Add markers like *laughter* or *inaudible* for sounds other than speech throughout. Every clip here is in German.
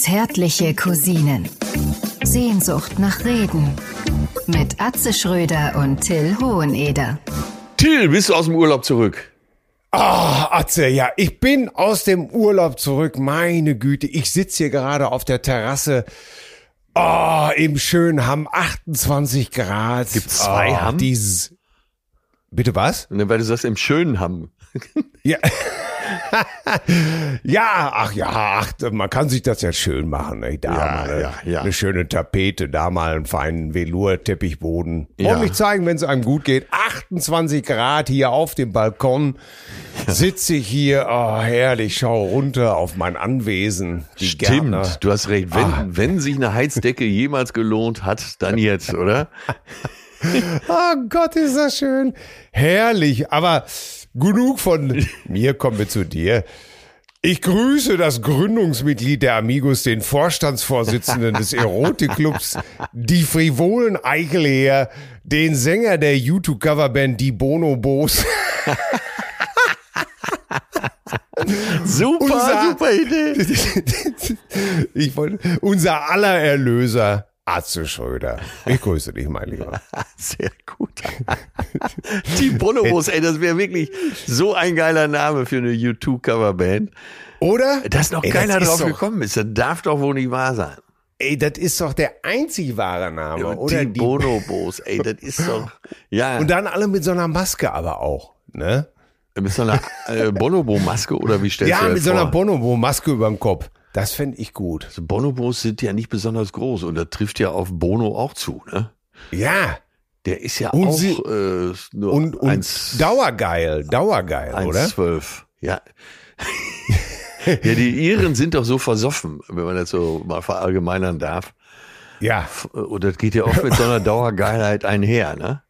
Zärtliche Cousinen. Sehnsucht nach Reden. Mit Atze Schröder und Till Hoheneder. Till, bist du aus dem Urlaub zurück? Ah, Atze, ja, ich bin aus dem Urlaub zurück. Meine Güte, ich sitze hier gerade auf der Terrasse. Oh, im schönen Hamm, 28 Grad. Gibt's zwei oh, Hamm? Dieses Bitte was? Ne, weil du sagst, im Schönen Hamm. Ja. *laughs* *laughs* ja, ach ja, ach, man kann sich das ja schön machen. Ne? Da Ja, mal eine, ja, ja. eine schöne Tapete, da mal einen feinen Velour-Teppichboden. Ja. Ordentlich zeigen, wenn es einem gut geht. 28 Grad hier auf dem Balkon. Sitze ich hier, oh, herrlich, schau runter auf mein Anwesen. Stimmt, Gärtner. du hast recht. Wenn, Ah. wenn sich eine Heizdecke jemals gelohnt hat, dann jetzt, oder? *laughs* Oh Gott, ist das schön. Herrlich, aber genug von mir, kommen wir zu dir. Ich grüße das Gründungsmitglied der Amigos, den Vorstandsvorsitzenden des Erotikclubs, die frivolen Eichelheer, den Sänger der YouTube-Coverband Die Bonobos, *laughs* Super, Unser- super Idee. *laughs* ich wollte, unser aller Erlöser, Atze Schröder. Ich grüße dich, mein Lieber. *laughs* Sehr gut. *laughs* Die Bonobos, ey, das wäre wirklich so ein geiler Name für eine U2-Coverband. Oder? Dass noch Ey, keiner das ist drauf doch- gekommen ist, das darf doch wohl nicht wahr sein. Ey, das ist doch der einzig wahre Name, oder? die Bonobos, ey, das ist doch, *laughs* ja, Und dann alle mit so einer Maske aber auch, ne? mit so einer äh, Bonobo-Maske oder wie stellst Ja, du dir mit das so einer? Bonobo-Maske über dem Kopf. Das fände ich gut. Also Bonobos sind ja nicht besonders groß und das trifft ja auf Bono auch zu, ne? Ja. Der ist ja Und auch sie- äh, nur Und, und eins- dauergeil, dauergeil, oder? 1,12. Ja. *laughs* ja, die Iren sind doch so versoffen, wenn man das so mal verallgemeinern darf. Ja, Und das geht ja auch mit so einer Dauergeilheit einher, ne?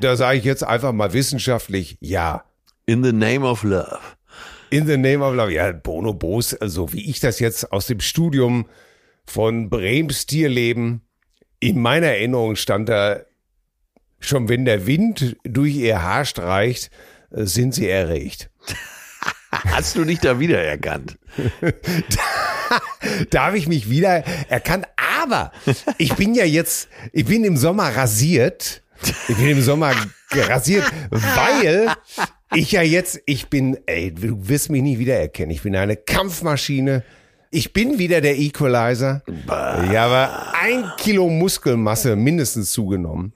da sage ich jetzt einfach mal wissenschaftlich, ja. In the name of love. In the name of love. Ja, Bonobos, also wie ich das jetzt aus dem Studium von Brems Tierleben, in meiner Erinnerung stand da, schon wenn der Wind durch ihr Haar streicht, sind sie erregt. *laughs* Hast du dich da wiedererkannt? *laughs* da habe ich mich wieder erkannt. Aber ich bin ja jetzt, ich bin im Sommer rasiert. Ich bin im Sommer rasiert, weil ich ja jetzt, ich bin, ey, du wirst mich nicht wiedererkennen. Ich bin eine Kampfmaschine. Ich bin wieder der Equalizer. Ich habe ein Kilo Muskelmasse mindestens zugenommen.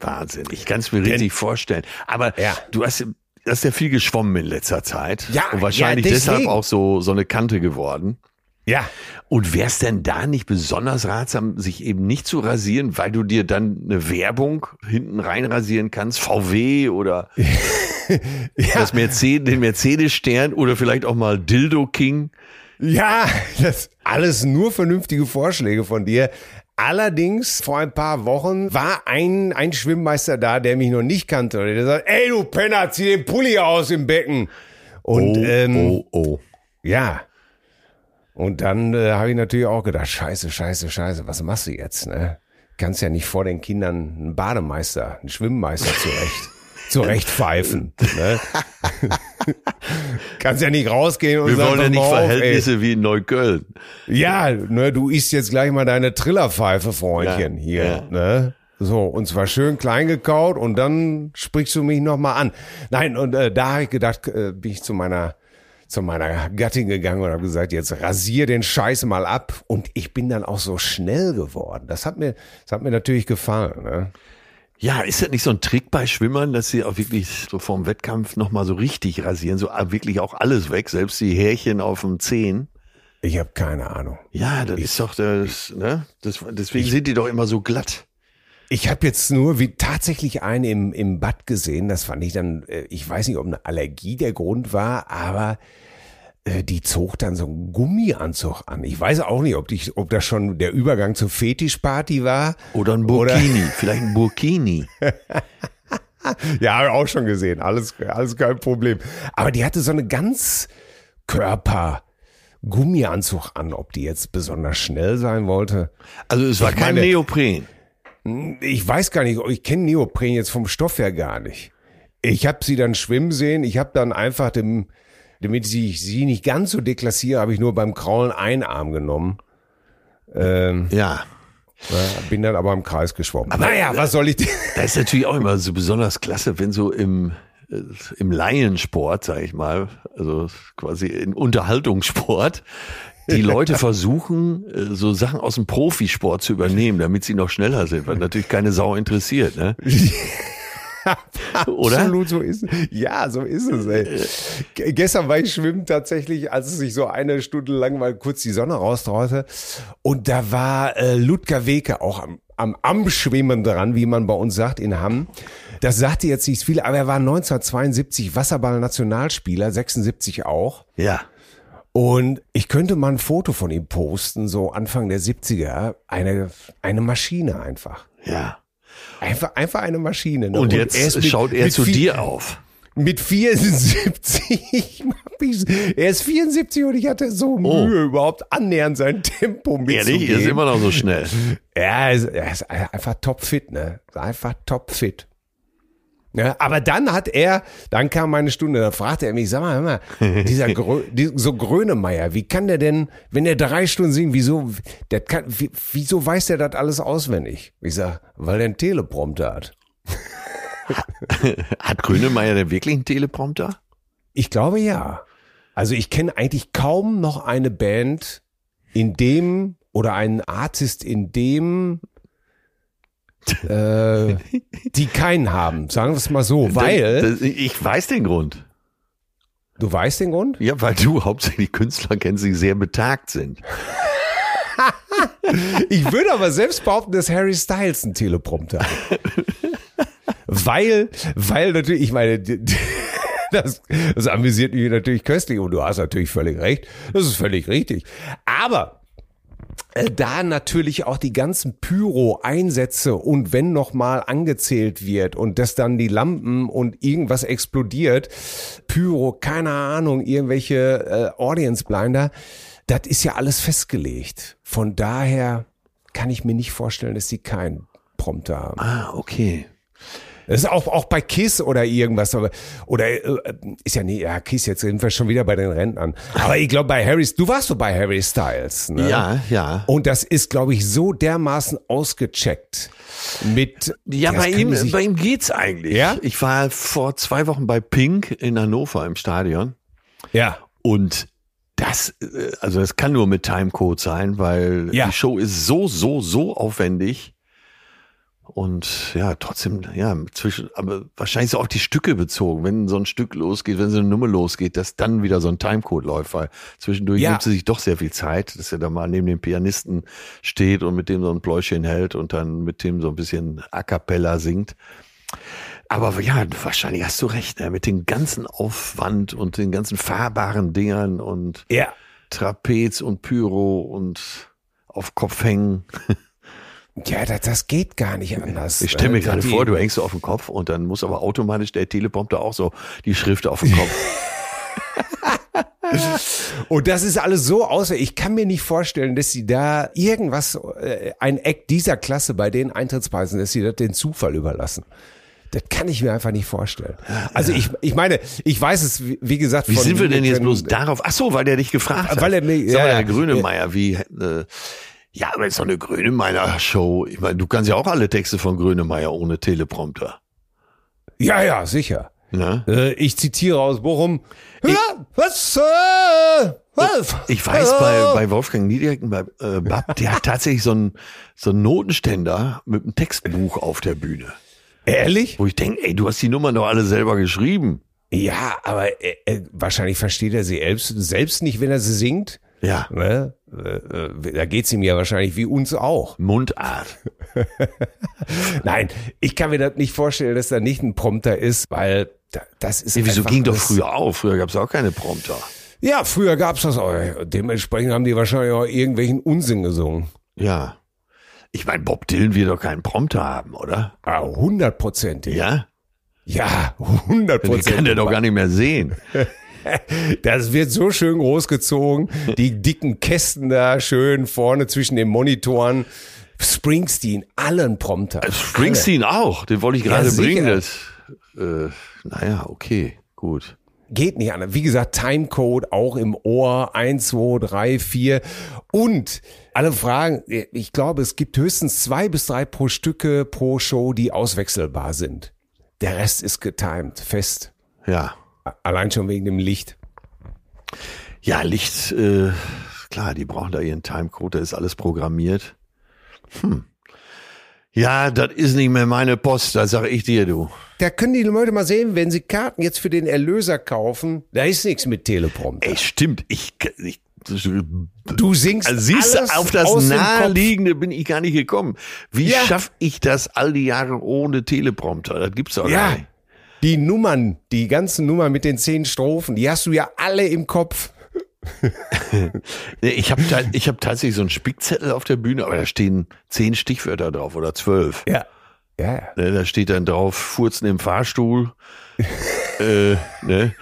Wahnsinn. Ich kann es mir richtig vorstellen. Aber Ja. du hast, hast ja viel geschwommen in letzter Zeit. Ja, Und wahrscheinlich ja, deshalb auch so, so eine Kante geworden. Ja. Und wäre es denn da nicht besonders ratsam, sich eben nicht zu rasieren, weil du dir dann eine Werbung hinten reinrasieren kannst, VW oder *laughs* das Mercedes, den Mercedes-Stern oder vielleicht auch mal Dildo King? Ja, das alles nur vernünftige Vorschläge von dir. Allerdings, vor ein paar Wochen war ein, ein Schwimmmeister da, der mich noch nicht kannte. Und der sagt, ey du Penner, zieh den Pulli aus im Becken. Und ähm, oh, oh. ja. Und dann äh, habe ich natürlich auch gedacht, scheiße, scheiße, scheiße, was machst du jetzt? Ne? Kannst ja nicht vor den Kindern einen Bademeister, einen Schwimmmeister zurecht, *laughs* zurecht pfeifen. Ne? *laughs* Kannst ja nicht rausgehen und Wir sagen, wollen ja nicht auf, ey. Verhältnisse wie in Neukölln. Ja, ne, du isst jetzt gleich mal deine Trillerpfeife, Freundchen, Ja, hier, ja. ne? So, und zwar schön klein gekaut und dann sprichst du mich nochmal an. Nein, und äh, da habe ich gedacht, äh, bin ich zu meiner zu meiner Gattin gegangen und habe gesagt, jetzt rasier den Scheiß mal ab. Und ich bin dann auch so schnell geworden. Das hat mir, das hat mir natürlich gefallen. Ne? Ja, ist das nicht so ein Trick bei Schwimmern, dass sie auch wirklich so vorm Wettkampf nochmal so richtig rasieren, so ah, wirklich auch alles weg, selbst die Härchen auf dem Zehen? Ich habe keine Ahnung. Ja, das ist doch das, ne? Das, deswegen sind die doch immer so glatt. Ich habe jetzt nur wie tatsächlich einen im, im Bad gesehen. Das fand ich dann, äh, ich weiß nicht, ob eine Allergie der Grund war, aber äh, die zog dann so einen Gummianzug an. Ich weiß auch nicht, ob, die, ob das schon der Übergang zur Fetischparty war. Oder ein Burkini, vielleicht ein Burkini. *laughs* Ja, habe ich auch schon gesehen. Alles, alles kein Problem. Aber die hatte so eine ganz Körper Gummianzug an, ob die jetzt besonders schnell sein wollte. Also es war Ich kein meine- Neopren. Ich weiß gar nicht, ich kenne Neopren jetzt vom Stoff her gar nicht. Ich habe sie dann schwimmen sehen. Ich habe dann einfach, dem, damit ich sie nicht ganz so deklassiere, habe ich nur beim Kraulen einen Arm genommen. Ähm, Ja. bin dann aber im Kreis geschwommen. Aber naja, was soll ich dir? Da ist natürlich auch immer so besonders klasse, wenn so im, äh, im Laiensport, sag ich mal, also quasi im Unterhaltungssport, die Leute versuchen, äh, so Sachen aus dem Profisport zu übernehmen, damit sie noch schneller sind, weil natürlich keine Sau interessiert, ne? *laughs* Oder? Absolut, so ist es. Ja, so ist es, ey. Gestern war ich schwimmen tatsächlich, als es sich so eine Stunde lang mal kurz die Sonne raustraute. Und da war äh, Ludger Weke auch am, am, am Schwimmen dran, wie man bei uns sagt, in Hamm. Das sagte jetzt nicht viel, aber er war 1972 Wasserball-Nationalspieler, 76 auch. Ja. Und ich könnte mal ein Foto von ihm posten, so Anfang der 70er. Eine, eine Maschine einfach. Ja. Einfach, einfach eine Maschine. Ne? Und jetzt er mit- schaut er zu viel- dir auf. Mit 74. *laughs* hab ich- er ist 74 und ich hatte so Oh. Mühe, überhaupt annähernd sein Tempo mitzugehen. Ehrlich, er ist immer noch so schnell. Ja, *laughs* er ist, er ist einfach topfit, ne? Einfach topfit. Ja, aber dann hat er, dann kam meine Stunde, da fragte er mich, sag mal, hör mal, dieser *laughs* Grö, so Grönemeyer, wie kann der denn, wenn er drei Stunden singt, wieso, der kann, wie, wieso weiß der das alles auswendig? Ich sag, weil er einen Teleprompter hat. *laughs* Hat Grönemeyer denn wirklich einen Teleprompter? Ich glaube ja. Also ich kenne eigentlich kaum noch eine Band, in dem oder einen Artist, in dem äh, die keinen haben. Sagen wir es mal so, weil Das, das, ich weiß den Grund. du weißt den Grund. Ja, weil du *laughs* hauptsächlich Künstler kennst, die sehr betagt sind. Ich würde aber selbst behaupten, dass Harry Styles einen Teleprompter hat. weil, weil natürlich, ich meine, das, das amüsiert mich natürlich köstlich und du hast natürlich völlig recht. Das ist völlig richtig. Aber da natürlich auch die ganzen Pyro-Einsätze und wenn noch mal angezählt wird und dass dann die Lampen und irgendwas explodiert, Pyro, keine Ahnung, irgendwelche äh, Audience-Blinder, das ist ja alles festgelegt. Von daher kann ich mir nicht vorstellen, dass sie keinen Prompter haben. Ah, okay. Das ist auch, auch bei Kiss oder irgendwas, aber, oder, äh, ist ja nie, ja, Kiss, jetzt sind wir schon wieder bei den Rentnern. Aber ich glaube, bei Harry, du warst so bei Harry Styles, ne? Ja, ja. Und das ist, glaube ich, so dermaßen ausgecheckt mit. Ja, bei ihm, sich- bei ihm geht's eigentlich. Ja? Ich war vor zwei Wochen bei Pink in Hannover im Stadion Ja. und das, äh, also das kann nur mit Timecode sein, weil Ja. die Show ist so, so, so aufwendig. Und ja, trotzdem, ja, zwischen, aber wahrscheinlich so auf die Stücke bezogen. Wenn so ein Stück losgeht, wenn so eine Nummer losgeht, dass dann wieder so ein Timecode läuft, weil zwischendurch Ja. nimmt sie sich doch sehr viel Zeit, dass er da mal neben dem Pianisten steht und mit dem so ein Pläuschen hält und dann mit dem so ein bisschen A cappella singt. Aber ja, wahrscheinlich hast du recht, ne? mit dem ganzen Aufwand und den ganzen fahrbaren Dingern und Ja. Trapez und Pyro und auf Kopf hängen. *laughs* Ja, das, das geht gar nicht anders. Ich stelle mir Äh, gerade vor, du hängst so auf dem Kopf und dann muss aber automatisch der Teleprompter auch so die Schrift auf dem Kopf. *laughs* *laughs* Und das ist alles so außer, ich kann mir nicht vorstellen, dass sie da irgendwas, äh, ein Act dieser Klasse bei den Eintrittspreisen, dass sie das den Zufall überlassen. Das kann ich mir einfach nicht vorstellen. Also ich, ich meine, ich weiß es, wie, gesagt, Wie sind wir denn jetzt bloß darauf? Ach so, weil der dich gefragt hat. Weil er mich- ja, mal, ja. Herr Grönemeyer, wie, äh, ja, aber ist doch eine Grönemeyer-Show. Ich meine, du kannst ja auch alle Texte von Grönemeyer ohne Teleprompter. Ja, ja, sicher. Ne? Äh, ich zitiere aus Bochum. Ja, was? Äh, was? Ich weiß bei, bei Wolfgang Niedecken, bei äh, Bab, der hat tatsächlich so einen, so einen Notenständer mit einem Textbuch auf der Bühne. Ehrlich? Wo ich denke, ey, du hast die Nummern doch alle selber geschrieben. Ja, aber äh, äh, wahrscheinlich versteht er sie selbst, selbst nicht, wenn er sie singt. Ja, Ne? Äh, äh, da geht's ihm ja wahrscheinlich wie uns auch. Mundart. *laughs* Nein, ich kann mir das nicht vorstellen, dass da nicht ein Prompter ist, weil da- das ist Ja, wieso ging doch früher auch? Früher gab es auch keine Prompter. Ja, früher gab's das auch. Dementsprechend haben die wahrscheinlich auch irgendwelchen Unsinn gesungen. Ja. Ich meine, Bob Dylan wird doch keinen Prompter haben, oder? Ah, hundertprozentig. Ja? Ja, Den kann hundertprozentig. der doch gar nicht mehr sehen. *laughs* *laughs* Das wird so schön großgezogen. Die dicken Kästen da schön vorne zwischen den Monitoren. Springsteen, allen Prompter. Springsteen auch, den wollte ich gerade sicher. bringen. Das, äh, naja, okay, gut. Geht nicht anders. Wie gesagt, Timecode auch im Ohr. 1, 2, 3, 4. Und alle Fragen, ich glaube, es gibt höchstens zwei bis drei pro Stücke pro Show, die auswechselbar sind. Der Rest ist getimed, fest. Ja. Allein schon wegen dem Licht. Ja, Licht, äh, klar, die brauchen da ihren Timecode, da ist alles programmiert. Hm. Ja, das ist nicht mehr meine Post, das sage ich dir, du. Da können die Leute mal sehen, wenn sie Karten jetzt für den Erlöser kaufen, da ist nichts mit Teleprompter. Ey, stimmt, ich, ich Du singst also siehst alles du, auf das. Naheliegende bin ich gar nicht gekommen. Wie Ja. schaff ich das all die Jahre ohne Teleprompter? Das gibt's doch gar Ja, nicht. Die Nummern, die ganzen Nummern mit den zehn Strophen, die hast du ja alle im Kopf. *laughs* Ich habe ich hab tatsächlich so einen Spickzettel auf der Bühne, aber da stehen zehn Stichwörter drauf oder zwölf. Ja. Ja, Ne, da steht dann drauf, Furzen im Fahrstuhl, *laughs* äh, ne,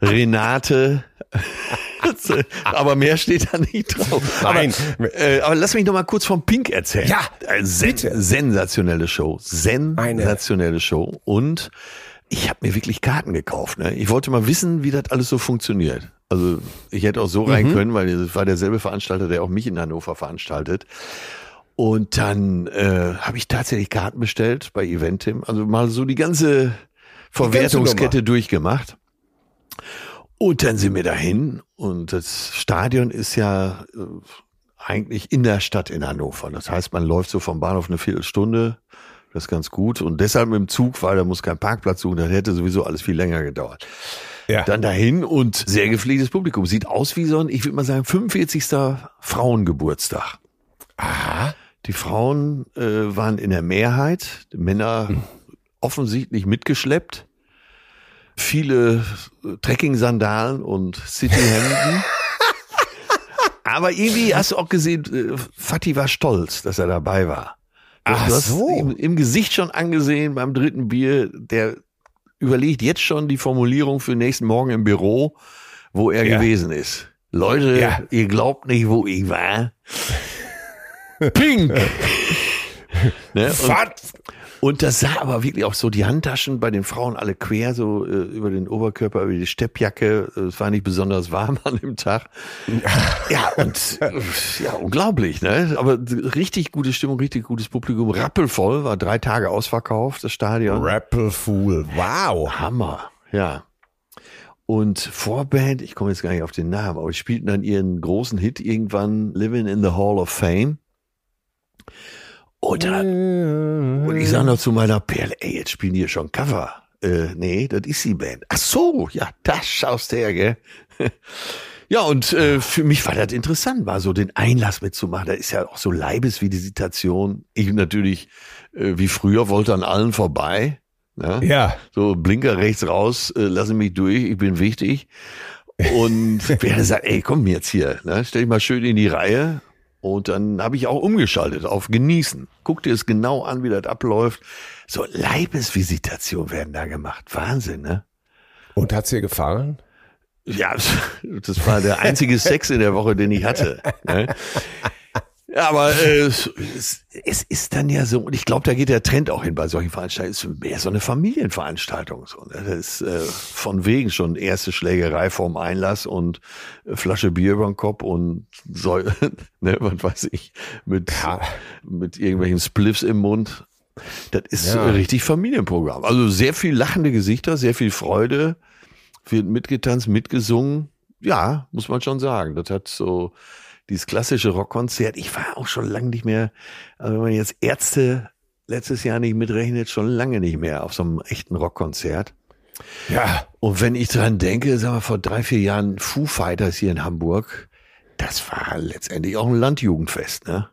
Renate, *laughs* aber mehr steht da nicht drauf. Nein. Aber, äh, aber lass mich noch mal kurz vom Pink erzählen. Ja, Äh, sen bitte. sensationelle Show, sensationelle Show und ich habe mir wirklich Karten gekauft. Ne? Ich wollte mal wissen, wie das alles so funktioniert. Also ich hätte auch so rein Mhm. können, weil es war derselbe Veranstalter, der auch mich in Hannover veranstaltet. Und dann äh, habe ich tatsächlich Karten bestellt bei Eventim. Also mal so die ganze Verwertungskette durchgemacht. Und dann sind wir dahin und das Stadion ist ja äh, eigentlich in der Stadt in Hannover. Das heißt, man läuft so vom Bahnhof eine Viertelstunde. Das ist ganz gut. Und deshalb mit dem Zug, weil da muss kein Parkplatz suchen. Das hätte sowieso alles viel länger gedauert. ja. Dann dahin und sehr gepflegtes Publikum. Sieht aus wie so ein, ich würde mal sagen, 45. Frauengeburtstag. Aha. Die Frauen äh, waren in der Mehrheit, die Männer offensichtlich mitgeschleppt. Viele äh, Trekking-Sandalen und Cityhemden. *laughs* Aber irgendwie hast du auch gesehen, äh, Fatih war stolz, dass er dabei war. Ach du hast so. im, im Gesicht schon angesehen beim dritten Bier, der überlegt jetzt schon die Formulierung für nächsten Morgen im Büro, wo er Ja. gewesen ist. Leute, Ja. ihr glaubt nicht, wo ich war. Pink! *laughs* ne? Was? Und das sah aber wirklich auch so, die Handtaschen bei den Frauen alle quer, so äh, über den Oberkörper, über die Steppjacke. Äh, Es war nicht besonders warm *laughs* an dem Tag. Ja, und ja, unglaublich, ne? Aber richtig gute Stimmung, richtig gutes Publikum, rappelvoll, war drei Tage ausverkauft, das Stadion. Rappelfool. Wow. Hammer, ja. Und Vorband, ich komme jetzt gar nicht auf den Namen, aber die spielten dann ihren großen Hit irgendwann, Living in the Hall of Fame. Und, dann, und ich sage noch zu meiner Perle, ey, jetzt spielen die hier schon Cover. Äh, nee, das ist die Band. Ach so, ja, das schaust du her, gell? *laughs* Ja, und äh, für mich war das interessant, mal so den Einlass mitzumachen. Da ist ja auch so Leibesvisitation. Ich natürlich, äh, wie früher, wollte an allen vorbei. Ne? Ja. So Blinker rechts raus, äh, lassen mich durch, ich bin wichtig. Und *laughs* wer sagt, ey, komm jetzt hier, ne? stell dich mal schön in die Reihe. Und dann habe ich auch umgeschaltet auf Genießen. Guck dir es genau an, wie das abläuft. So Leibesvisitation werden da gemacht. Wahnsinn, ne? Und hat's dir gefallen? Ja, *laughs* das war der einzige *laughs* Sex in der Woche, den ich hatte. Ne? Ja, aber äh, es, es ist dann ja so, und ich glaube, da geht der Trend auch hin bei solchen Veranstaltungen, es ist mehr so eine Familienveranstaltung. So, ne? Das ist äh, von wegen schon erste Schlägerei vorm Einlass und äh, Flasche Bier über den Kopf und so, *laughs* ne, was weiß ich, mit, Ja. mit irgendwelchen Spliffs im Mund. Das ist Ja. richtig Familienprogramm. Also sehr viel lachende Gesichter, sehr viel Freude, wird mitgetanzt, mitgesungen. Ja, muss man schon sagen. Das hat so dieses klassische Rockkonzert. Ich war auch schon lange nicht mehr, also wenn man jetzt Ärzte letztes Jahr nicht mitrechnet, schon lange nicht mehr auf so einem echten Rockkonzert. Ja. Und wenn ich dran denke, sagen wir vor drei, vier Jahren Foo Fighters hier in Hamburg, das war letztendlich auch ein Landjugendfest, ne?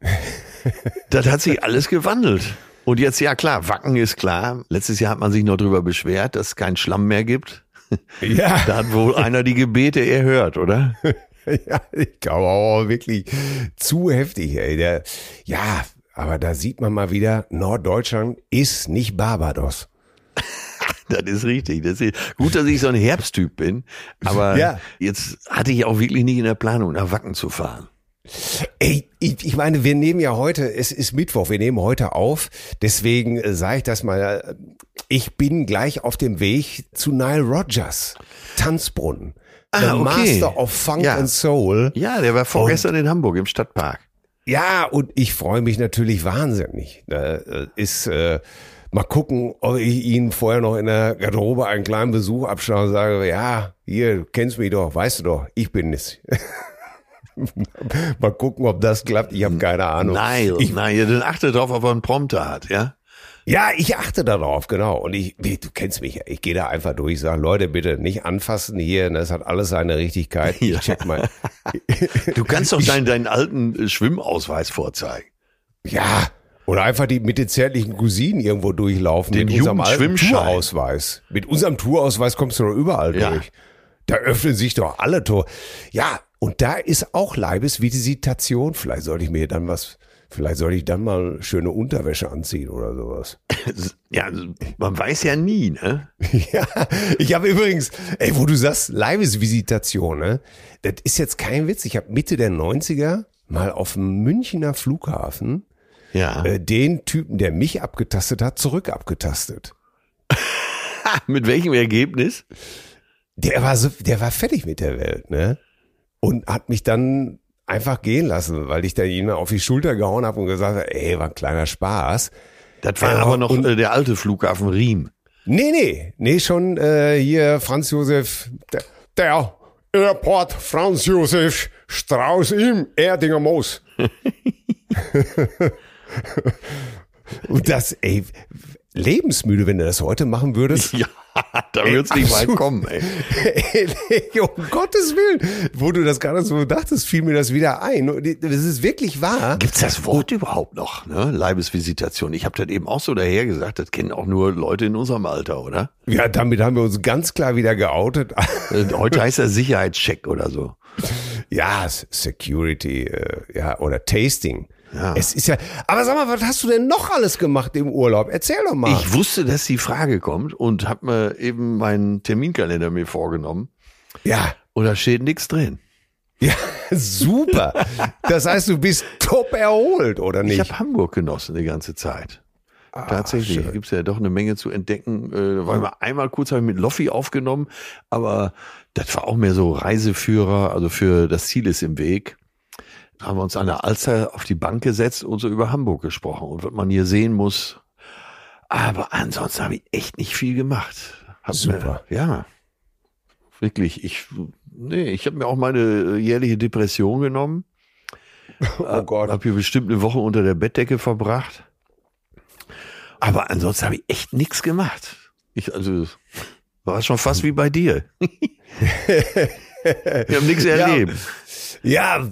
*laughs* das hat sich alles gewandelt. Und jetzt, ja klar, Wacken ist klar. Letztes Jahr hat man sich noch drüber beschwert, dass es keinen Schlamm mehr gibt. Ja. Da hat wohl einer die Gebete erhört, oder? *laughs* *laughs* Ja, ich glaube auch wirklich zu heftig, ey. Der, ja, aber da sieht man mal wieder, Norddeutschland ist nicht Barbados. *laughs* Das ist richtig. Das ist gut, dass ich so ein Herbsttyp bin. Aber Ja. jetzt hatte ich auch wirklich nicht in der Planung, nach Wacken zu fahren. Ey, ich, ich meine, wir nehmen ja heute, es ist Mittwoch, wir nehmen heute auf, deswegen äh, sage ich das mal, ich bin gleich auf dem Weg zu Nile Rogers, Tanzbrunnen. Ah, okay. Master of Funk Ja. and Soul. Ja, der war vorgestern in Hamburg im Stadtpark. Ja, und ich freue mich natürlich wahnsinnig. Äh, Ist äh, mal gucken, ob ich ihn vorher noch in der Garderobe einen kleinen Besuch abschaue und sage, ja, hier, du kennst mich doch, weißt du doch, ich bin es. *laughs* mal gucken, ob das klappt. Ich habe keine Ahnung. Nein, Ich, nein, dann achte drauf, ob er einen Prompter hat, ja? Ja, ich achte darauf, genau. Und ich, du kennst mich, ich gehe da einfach durch, sage, Leute, bitte nicht anfassen hier, das hat alles seine Richtigkeit. Ich Ja. check mal. Du kannst doch deinen, deinen alten äh, Schwimmausweis vorzeigen. Ja, oder einfach die mit den zärtlichen Cousinen irgendwo durchlaufen. Den mit unserem alten. Tourausweis. Mit unserem Tourausweis kommst du doch überall Ja. durch. Da öffnen sich doch alle Tore. Ja, und da ist auch Leibesvisitation. Vielleicht sollte ich mir dann was, vielleicht sollte ich dann mal schöne Unterwäsche anziehen oder sowas. Ja, man weiß ja nie, ne? *laughs* Ja, ich habe übrigens, ey, wo du sagst, Leibesvisitation, ne? Das ist jetzt kein Witz. Ich habe Mitte der 90er mal auf dem Münchner Flughafen Ja. äh, den Typen, der mich abgetastet hat, zurück abgetastet. *laughs* Mit welchem Ergebnis? Der war so, der war fertig mit der Welt, ne? Und hat mich dann einfach gehen lassen, weil ich da ihn auf die Schulter gehauen habe und gesagt habe, ey, war ein kleiner Spaß. Das war Ja, aber noch und- äh, der alte Flughafen Riem. Nee, nee, nee, schon äh, hier Franz Josef, der, der Airport Franz Josef Strauß im Erdinger Moos. *laughs* *laughs* und das, ey, lebensmüde, wenn du das heute machen würdest. *laughs* Ja, da wird's nicht weit absolut. kommen, ey. Ey, um Gottes Willen, wo du das gerade so dachtest, fiel mir das wieder ein. Das ist wirklich wahr. Gibt's das Wort überhaupt noch, ne? Leibesvisitation. Ich habe das eben auch so daher gesagt, das kennen auch nur Leute in unserem Alter, oder? Ja, damit haben wir uns ganz klar wieder geoutet. Äh, Heute heißt das Sicherheitscheck oder so. Ja, Security, äh, ja, oder Tasting. Ja. Es ist ja, aber sag mal, was hast du denn noch alles gemacht im Urlaub? Erzähl doch mal. Ich wusste, dass die Frage kommt und habe mir eben meinen Terminkalender mir vorgenommen. ja, Und da steht nichts drin. ja, *laughs* super. Das heißt, du bist top erholt, oder Ich nicht? habe Hamburg genossen die ganze Zeit. Tatsächlich, schön. gibt's ja doch eine Menge zu entdecken. Äh, weil wir einmal kurz habe ich mit Loffi aufgenommen, aber das war auch mehr so Reiseführer, also für das Ziel ist im Weg. Haben wir uns an der Alster auf die Bank gesetzt und so über Hamburg gesprochen und was man hier sehen muss. Aber ansonsten habe ich echt nicht viel gemacht. Hab Super. Mir, ja, wirklich. Ich, nee, ich habe mir auch meine jährliche Depression genommen. *laughs* oh Gott. Hab hier bestimmt eine Woche unter der Bettdecke verbracht. Aber ansonsten habe ich echt nichts gemacht. Ich, also, war schon fast wie bei dir. *laughs* ich habe nichts erlebt. Ja, ja,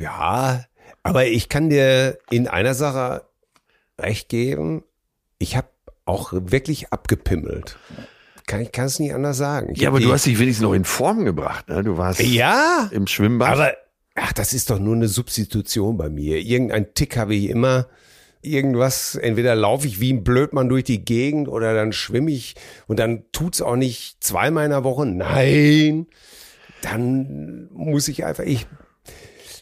ja. Aber ich kann dir in einer Sache recht geben. Ich habe auch wirklich abgepimmelt. Kann ich kann es nicht anders sagen. Ich Ja, aber du hast dich wenigstens noch in Form gebracht. Ne? Du warst ja, im Schwimmbad. aber ach, das ist doch nur eine Substitution bei mir. Irgendein Tick habe ich immer. Irgendwas, entweder laufe ich wie ein Blödmann durch die Gegend oder dann schwimme ich und dann tut's auch nicht zweimal in der Woche. Nein, dann muss ich einfach, ich,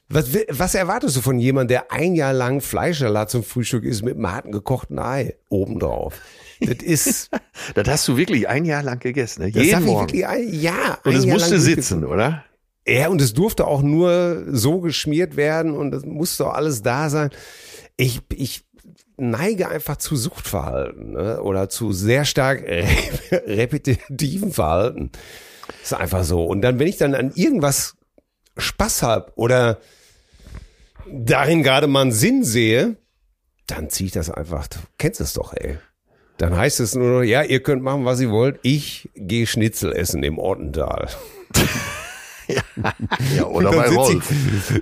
was, was erwartest du von jemandem, der ein Jahr lang Fleischsalat zum Frühstück isst mit einem harten gekochten Ei obendrauf? Das ist, *laughs* das hast du wirklich ein Jahr lang gegessen. Ne? das Jeden Morgen. wirklich ein, ja, Und es musste sitzen, oder? Ja, und es durfte auch nur so geschmiert werden und es musste auch alles da sein. Ich, ich neige einfach zu Suchtverhalten ne? oder zu sehr stark rep- *laughs* repetitiven Verhalten. Ist einfach so. Und dann, wenn ich dann an irgendwas Spaß hab oder darin gerade mal einen Sinn sehe, dann ziehe ich das einfach. Du kennst es doch, ey. Dann heißt es nur noch, ja, ihr könnt machen, was ihr wollt. Ich gehe Schnitzel essen im Ortental. *laughs* Ja, *laughs* oder bei Rolf.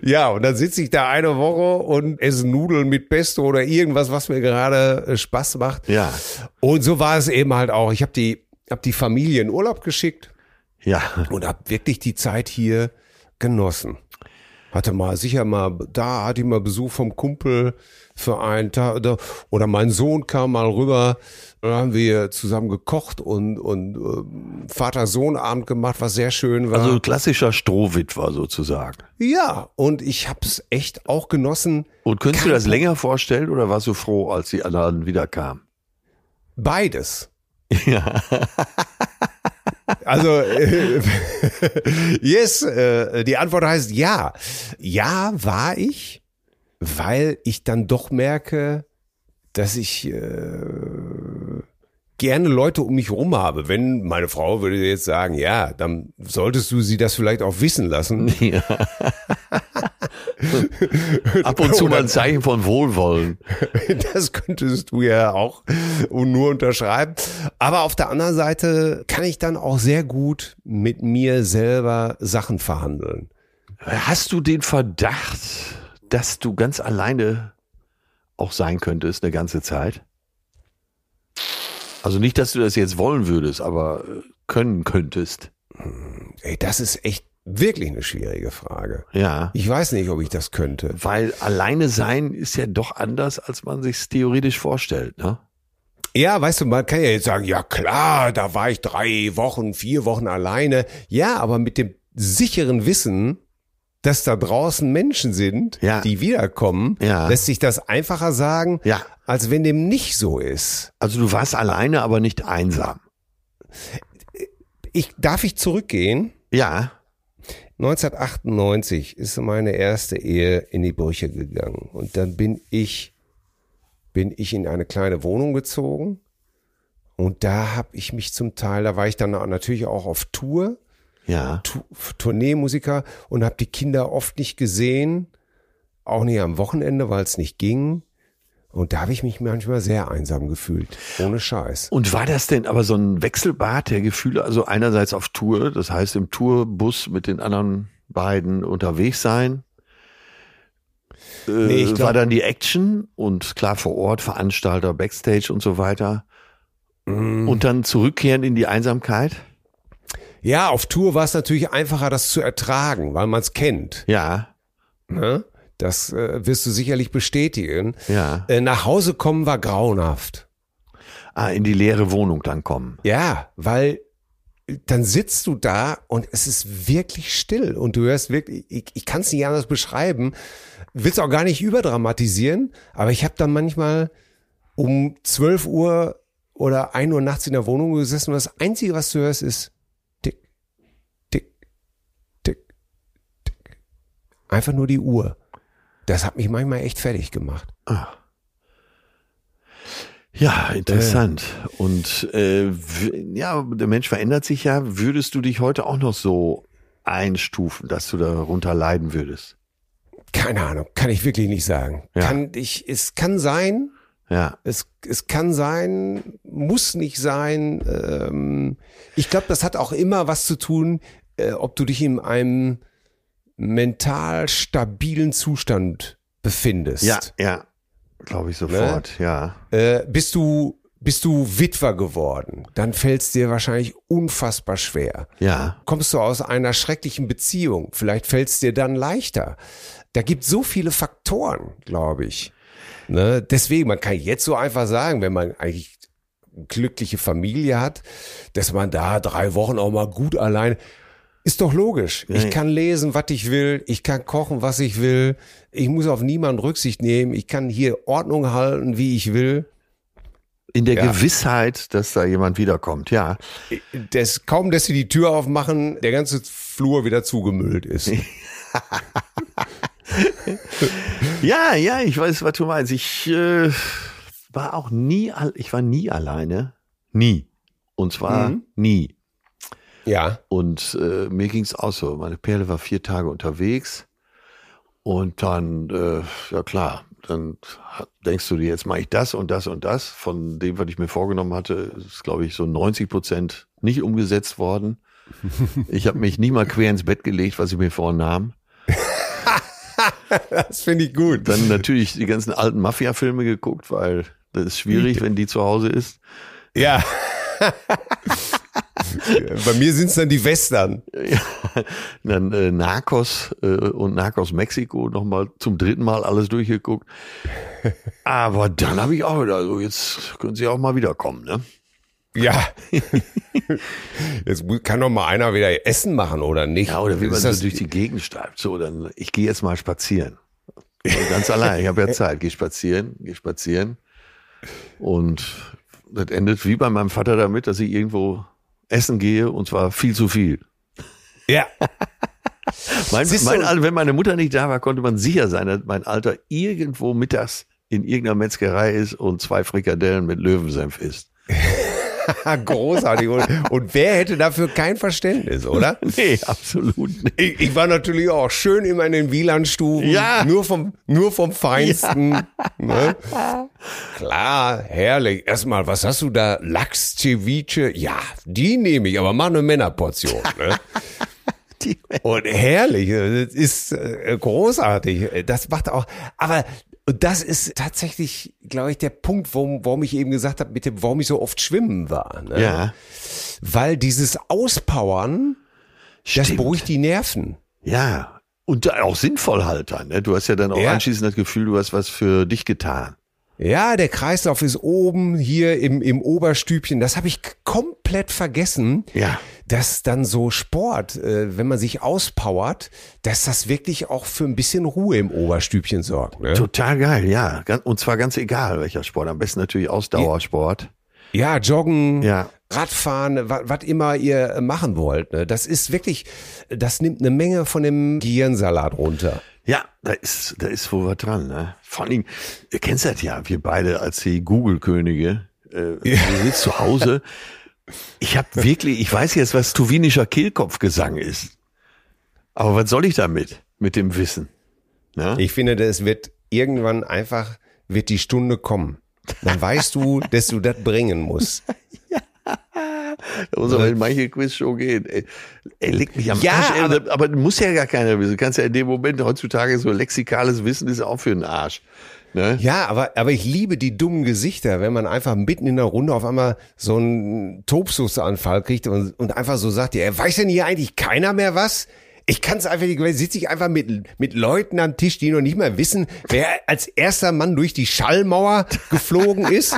Ich, ja, und dann sitze ich da eine Woche und esse Nudeln mit Pesto oder irgendwas, was mir gerade äh, Spaß macht. Ja, Und so war es eben halt auch. Ich habe die, hab die Familie in Urlaub geschickt ja. und habe wirklich die Zeit hier genossen. Hatte mal sicher mal, da hatte ich mal Besuch vom Kumpel für einen Tag. Oder, oder mein Sohn kam mal rüber. Da haben wir zusammen gekocht und, und äh, Vater-Sohn-Abend gemacht, was sehr schön war. Also klassischer Strohwitwer sozusagen. ja, und ich habe es echt auch genossen. Und könntest du das länger vorstellen oder warst du froh, als die anderen wieder kamen? Beides. *laughs* Ja. Also, äh, *laughs* yes, äh, die Antwort heißt ja. Ja, war ich, weil ich dann doch merke, dass ich äh, gerne Leute um mich rum habe. Wenn meine Frau würde jetzt sagen, ja, dann solltest du sie das vielleicht auch wissen lassen. *laughs* ja. Ab und zu mal ein Zeichen von Wohlwollen. *laughs* Das könntest du ja auch nur unterschreiben. Aber auf der anderen Seite kann ich dann auch sehr gut mit mir selber Sachen verhandeln. Hast du den Verdacht, dass du ganz alleine auch sein könntest eine ganze Zeit? Also nicht, dass du das jetzt wollen würdest, aber äh, können könntest. Ey, das ist echt wirklich eine schwierige Frage. Ja. Ich weiß nicht, ob ich das könnte. Weil alleine sein ist ja doch anders, als man sich theoretisch vorstellt, ne? Ja, weißt du, man kann ja jetzt sagen, ja klar, da war ich drei Wochen, vier Wochen alleine. Ja, aber mit dem sicheren Wissen, dass da draußen Menschen sind, Ja. die wiederkommen, Ja. lässt sich das einfacher sagen, Ja. als wenn dem nicht so ist. Also du warst alleine, aber nicht einsam. Ich, darf ich zurückgehen? Ja. 1998 ist meine erste Ehe in die Brüche gegangen und dann bin ich bin ich in eine kleine Wohnung gezogen und da habe ich mich zum Teil, da war ich dann natürlich auch auf Tour, Ja. Tu- Tourneemusiker und habe die Kinder oft nicht gesehen, auch nicht am Wochenende, weil es nicht ging. Und da habe ich mich manchmal sehr einsam gefühlt, ohne Scheiß. Und war das denn aber so ein Wechselbad der Gefühle? Also einerseits auf Tour, das heißt im Tourbus mit den anderen beiden unterwegs sein. Äh, Nee, ich glaub- war dann die Action und klar vor Ort, Veranstalter, Backstage und so weiter. Mm. Und dann zurückkehren in die Einsamkeit? Ja, auf Tour war es natürlich einfacher, das zu ertragen, weil man es kennt. Ja, Ne? Das äh, wirst du sicherlich bestätigen. ja. Äh, nach Hause kommen war grauenhaft. Ah, in die leere Wohnung dann kommen. Ja, weil dann sitzt du da und es ist wirklich still und du hörst wirklich, ich, ich kann es nicht anders beschreiben, willst auch gar nicht überdramatisieren, aber ich habe dann manchmal um 12 Uhr oder 1 Uhr nachts in der Wohnung gesessen und das Einzige, was du hörst, ist tick, tick, tick, tick. Einfach nur die Uhr. Das hat mich manchmal echt fertig gemacht. Ja, interessant. Und äh, ja, der Mensch verändert sich ja. Würdest du dich heute auch noch so einstufen, dass du darunter leiden würdest? Keine Ahnung, kann ich wirklich nicht sagen. Ja. Kann ich, es kann sein, Ja, Es, es kann sein, muss nicht sein. Ähm, ich glaube, das hat auch immer was zu tun, äh, ob du dich in einem mental stabilen Zustand befindest. ja, ja, glaube ich sofort. Ja, Äh, bist du bist du Witwer geworden, dann fällt es dir wahrscheinlich unfassbar schwer. ja. Kommst du aus einer schrecklichen Beziehung, vielleicht fällt es dir dann leichter. Da gibt so viele Faktoren, glaube ich. Ne? Deswegen, man kann jetzt so einfach sagen, wenn man eigentlich eine glückliche Familie hat, dass man da drei Wochen auch mal gut allein. Ist doch logisch. Ich kann lesen, was ich will. Ich kann kochen, was ich will. Ich muss auf niemanden Rücksicht nehmen. Ich kann hier Ordnung halten, wie ich will. In der Ja. Gewissheit, dass da jemand wiederkommt. Ja, Das, kaum, dass sie die Tür aufmachen, der ganze Flur wieder zugemüllt ist. *laughs* ja, ja. Ich weiß, was du meinst. Ich äh, war auch nie, ich war nie alleine, nie. Und zwar Mhm. nie. Ja. Und äh, mir ging's auch so. Meine Perle war vier Tage unterwegs. Und dann, äh, ja klar, dann denkst du dir, jetzt mache ich das und das und das. Von dem, was ich mir vorgenommen hatte, ist, glaube ich, so 90 Prozent nicht umgesetzt worden. *laughs* Ich habe mich nie mal quer ins Bett gelegt, was ich mir vornahm. *laughs* Das finde ich gut. Dann natürlich die ganzen alten Mafia-Filme geguckt, weil das ist schwierig, wenn die zu Hause ist. Ja. *laughs* Bei mir sind es dann die Western. Ja, dann äh, Narcos äh, und Narcos Mexiko nochmal zum dritten Mal alles durchgeguckt. Aber dann habe ich auch wieder, also jetzt können sie auch mal wiederkommen, ne? Ja. Jetzt kann doch mal einer wieder Essen machen, oder nicht? Ja, oder wie man so durch die Gegend streift. So, dann, ich gehe jetzt mal spazieren. So, ganz allein, ich habe ja Zeit. Geh spazieren, geh spazieren. Und das endet wie bei meinem Vater damit, dass ich irgendwo essen gehe und zwar viel zu viel. Ja. *laughs* Mein, mein, wenn meine Mutter nicht da war, konnte man sicher sein, dass mein Alter irgendwo mittags in irgendeiner Metzgerei ist und zwei Frikadellen mit Löwensenf isst. *laughs* *laughs* Großartig. Und, und wer hätte dafür kein Verständnis, oder? *laughs* Nee, absolut nicht. Ich, ich war natürlich auch schön immer in den Wielandstuben. Ja. Nur vom, nur vom Feinsten. Ne? *laughs* Klar, herrlich. Erstmal, was hast du da? Lachs, Ceviche? Ja, die nehme ich, aber mach eine Männerportion. Ne? Und herrlich, das ist äh, großartig. Das macht auch, aber und das ist tatsächlich, glaube ich, der Punkt, warum, warum ich eben gesagt habe, mit dem, warum ich so oft schwimmen war. Ne? Ja, Weil dieses Auspowern, das Stimmt. beruhigt die Nerven. ja. Und auch sinnvoll halt dann. Ne? Du hast ja dann auch Ja. anschließend das Gefühl, du hast was für dich getan. Ja, der Kreislauf ist oben hier im, im Oberstübchen. Das habe ich komplett vergessen. Ja. Dass dann so Sport, äh, wenn man sich auspowert, dass das wirklich auch für ein bisschen Ruhe im Oberstübchen sorgt. Ne? Total geil, ja. Und zwar ganz egal, welcher Sport. Am besten natürlich Ausdauersport. Ja, Joggen, Ja. Radfahren, was immer ihr machen wollt. Ne? Das ist wirklich, das nimmt eine Menge von dem Gehirnsalat runter. Ja, da ist, da ist wohl was dran. Ne? Vor allem, ihr kennt das ja, wir beide als die Google-Könige. Äh, Du sitzt zu Hause. Ich habe wirklich, ich weiß jetzt, was tuwinischer Kehlkopfgesang ist. Aber was soll ich damit, mit dem Wissen? Ne? Ich finde, es wird irgendwann einfach, wird die Stunde kommen. Dann weißt du, dass du das bringen musst. *laughs* Da muss aber in manche Quizshow gehen. Ey, ey leg mich am Ja, Arsch. Ey, aber- aber, muss ja gar keiner wissen. Du kannst ja in dem Moment heutzutage so lexikales Wissen ist auch für den Arsch. Ne? Ja, aber, aber ich liebe die dummen Gesichter, wenn man einfach mitten in der Runde auf einmal so einen Tobsuchtsanfall kriegt und, und einfach so sagt, ja, weiß denn hier eigentlich keiner mehr was? Ich kann es einfach nicht, sitze ich einfach mit, mit Leuten am Tisch, die noch nicht mal wissen, wer als erster Mann durch die Schallmauer geflogen ist.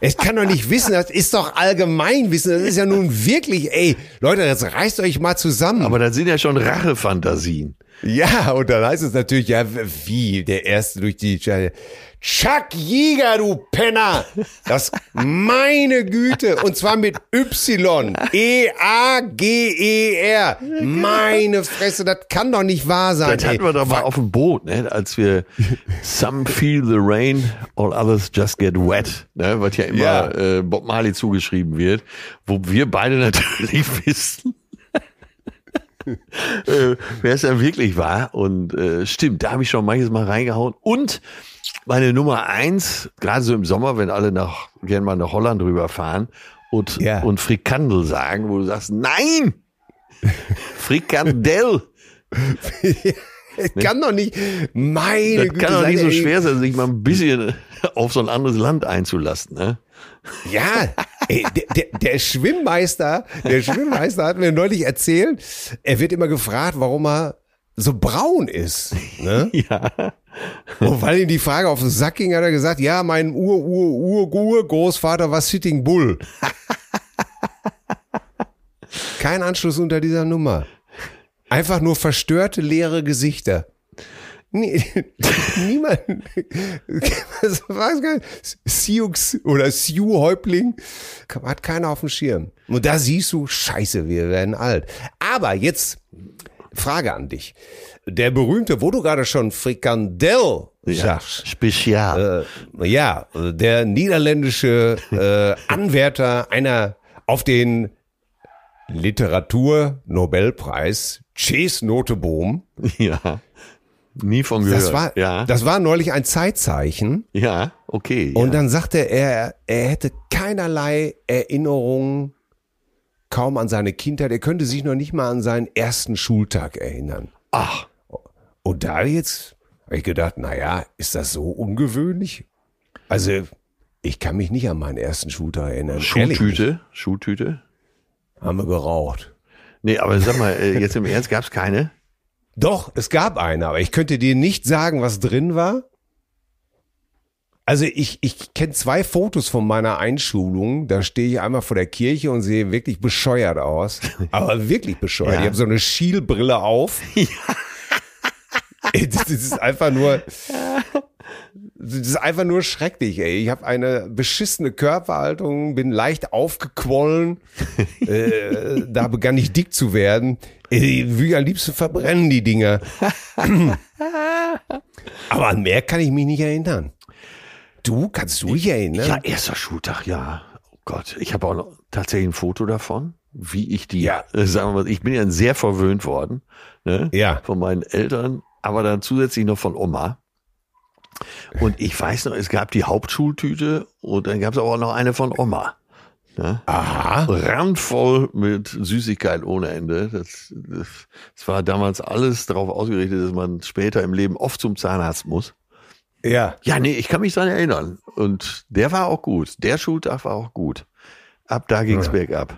Ich kann doch nicht wissen, das ist doch Allgemeinwissen, das ist ja nun wirklich, ey, Leute, jetzt reißt euch mal zusammen. Aber das sind ja schon Rachefantasien. Ja, und dann heißt es natürlich, ja, wie, der Erste durch die Chuck Jäger, du Penner! Das, meine Güte, und zwar mit Y. E-A-G-E-R. Meine Fresse, das kann doch nicht wahr sein. Das hatten wir doch mal auf dem Boot, ne? als wir Some feel the rain, all others just get wet, ne? was ja immer Ja. Äh, Bob Marley zugeschrieben wird, wo wir beide *laughs* natürlich wissen, *laughs* äh, wer es ja wirklich war. Und äh, stimmt, da habe ich schon manches Mal reingehauen. Und meine Nummer eins, gerade so im Sommer, wenn alle nach gerne mal nach Holland rüberfahren und, Ja. und Frikandel sagen, wo du sagst, nein! Frikandel! *laughs* Das kann doch nicht, meine Das Güte. kann doch nicht so ihr- schwer sein, sich mal ein bisschen auf so ein anderes Land einzulassen. Ne? Ja, *laughs* ey, der, der, der Schwimmmeister, der Schwimmmeister hat mir neulich erzählt, er wird immer gefragt, warum er so braun ist. Ne? *laughs* Ja. Und weil ihm die Frage auf den Sack ging, hat er gesagt, ja, mein Ur, Ur, Ur, Ur Großvater war Sitting Bull. Kein Anschluss unter dieser Nummer. Einfach nur verstörte, leere Gesichter. Nie, *laughs* niemand, was weiß Sioux oder Sioux-Häuptling, hat keiner auf dem Schirm. Und da siehst du, scheiße, wir werden alt. Aber jetzt, Frage an dich. Der berühmte, wo du gerade schon Frikandel sagst, Spezial. äh, ja, der niederländische äh, Anwärter einer auf den Literatur-Nobelpreis, Cees Noteboom. ja. Nie von gehört. Das war, ja. das war neulich ein Zeitzeichen. ja, okay. Und ja. dann sagte er, er hätte keinerlei Erinnerungen kaum an seine Kindheit. Er könnte sich noch nicht mal an seinen ersten Schultag erinnern. Ach, Und da jetzt habe ich gedacht, naja, ist das so ungewöhnlich? Also, ich kann mich nicht an meinen ersten Schultag erinnern. Schuhtüte. Schuhtüte. haben wir geraucht. Nee, aber sag mal, äh, jetzt im Ernst gab's keine? Doch, es gab eine, aber ich könnte dir nicht sagen, was drin war. Also ich, ich kenne zwei Fotos von meiner Einschulung. Da stehe ich einmal vor der Kirche und sehe wirklich bescheuert aus. *laughs* Aber wirklich bescheuert. Ja. Ich habe so eine Schielbrille auf. *laughs* Ey, Das ist einfach nur. *laughs* Das ist einfach nur schrecklich, ey. Ich habe eine beschissene Körperhaltung, bin leicht aufgequollen. *laughs* äh, da begann ich dick zu werden. Ey, will am liebsten verbrennen die Dinger. *laughs* Aber an mehr kann ich mich nicht erinnern. Du, kannst du dich erinnern? Ja, erster Schultag, ja. Oh Gott, ich habe auch noch tatsächlich ein Foto davon, wie ich die, Ja. äh, sagen wir mal, ich bin ja sehr verwöhnt worden, ne? Ja. Von meinen Eltern, aber dann zusätzlich noch von Oma. Und ich weiß noch, es gab die Hauptschultüte und dann gab es aber auch noch eine von Oma. Ne? Aha. Randvoll mit Süßigkeit ohne Ende. Das, das, das war damals alles darauf ausgerichtet, dass man später im Leben oft zum Zahnarzt muss. Ja. Ja, nee, ich kann mich dran erinnern. Und der war auch gut. Der Schultag war auch gut. Ab da ging's Ja. bergab.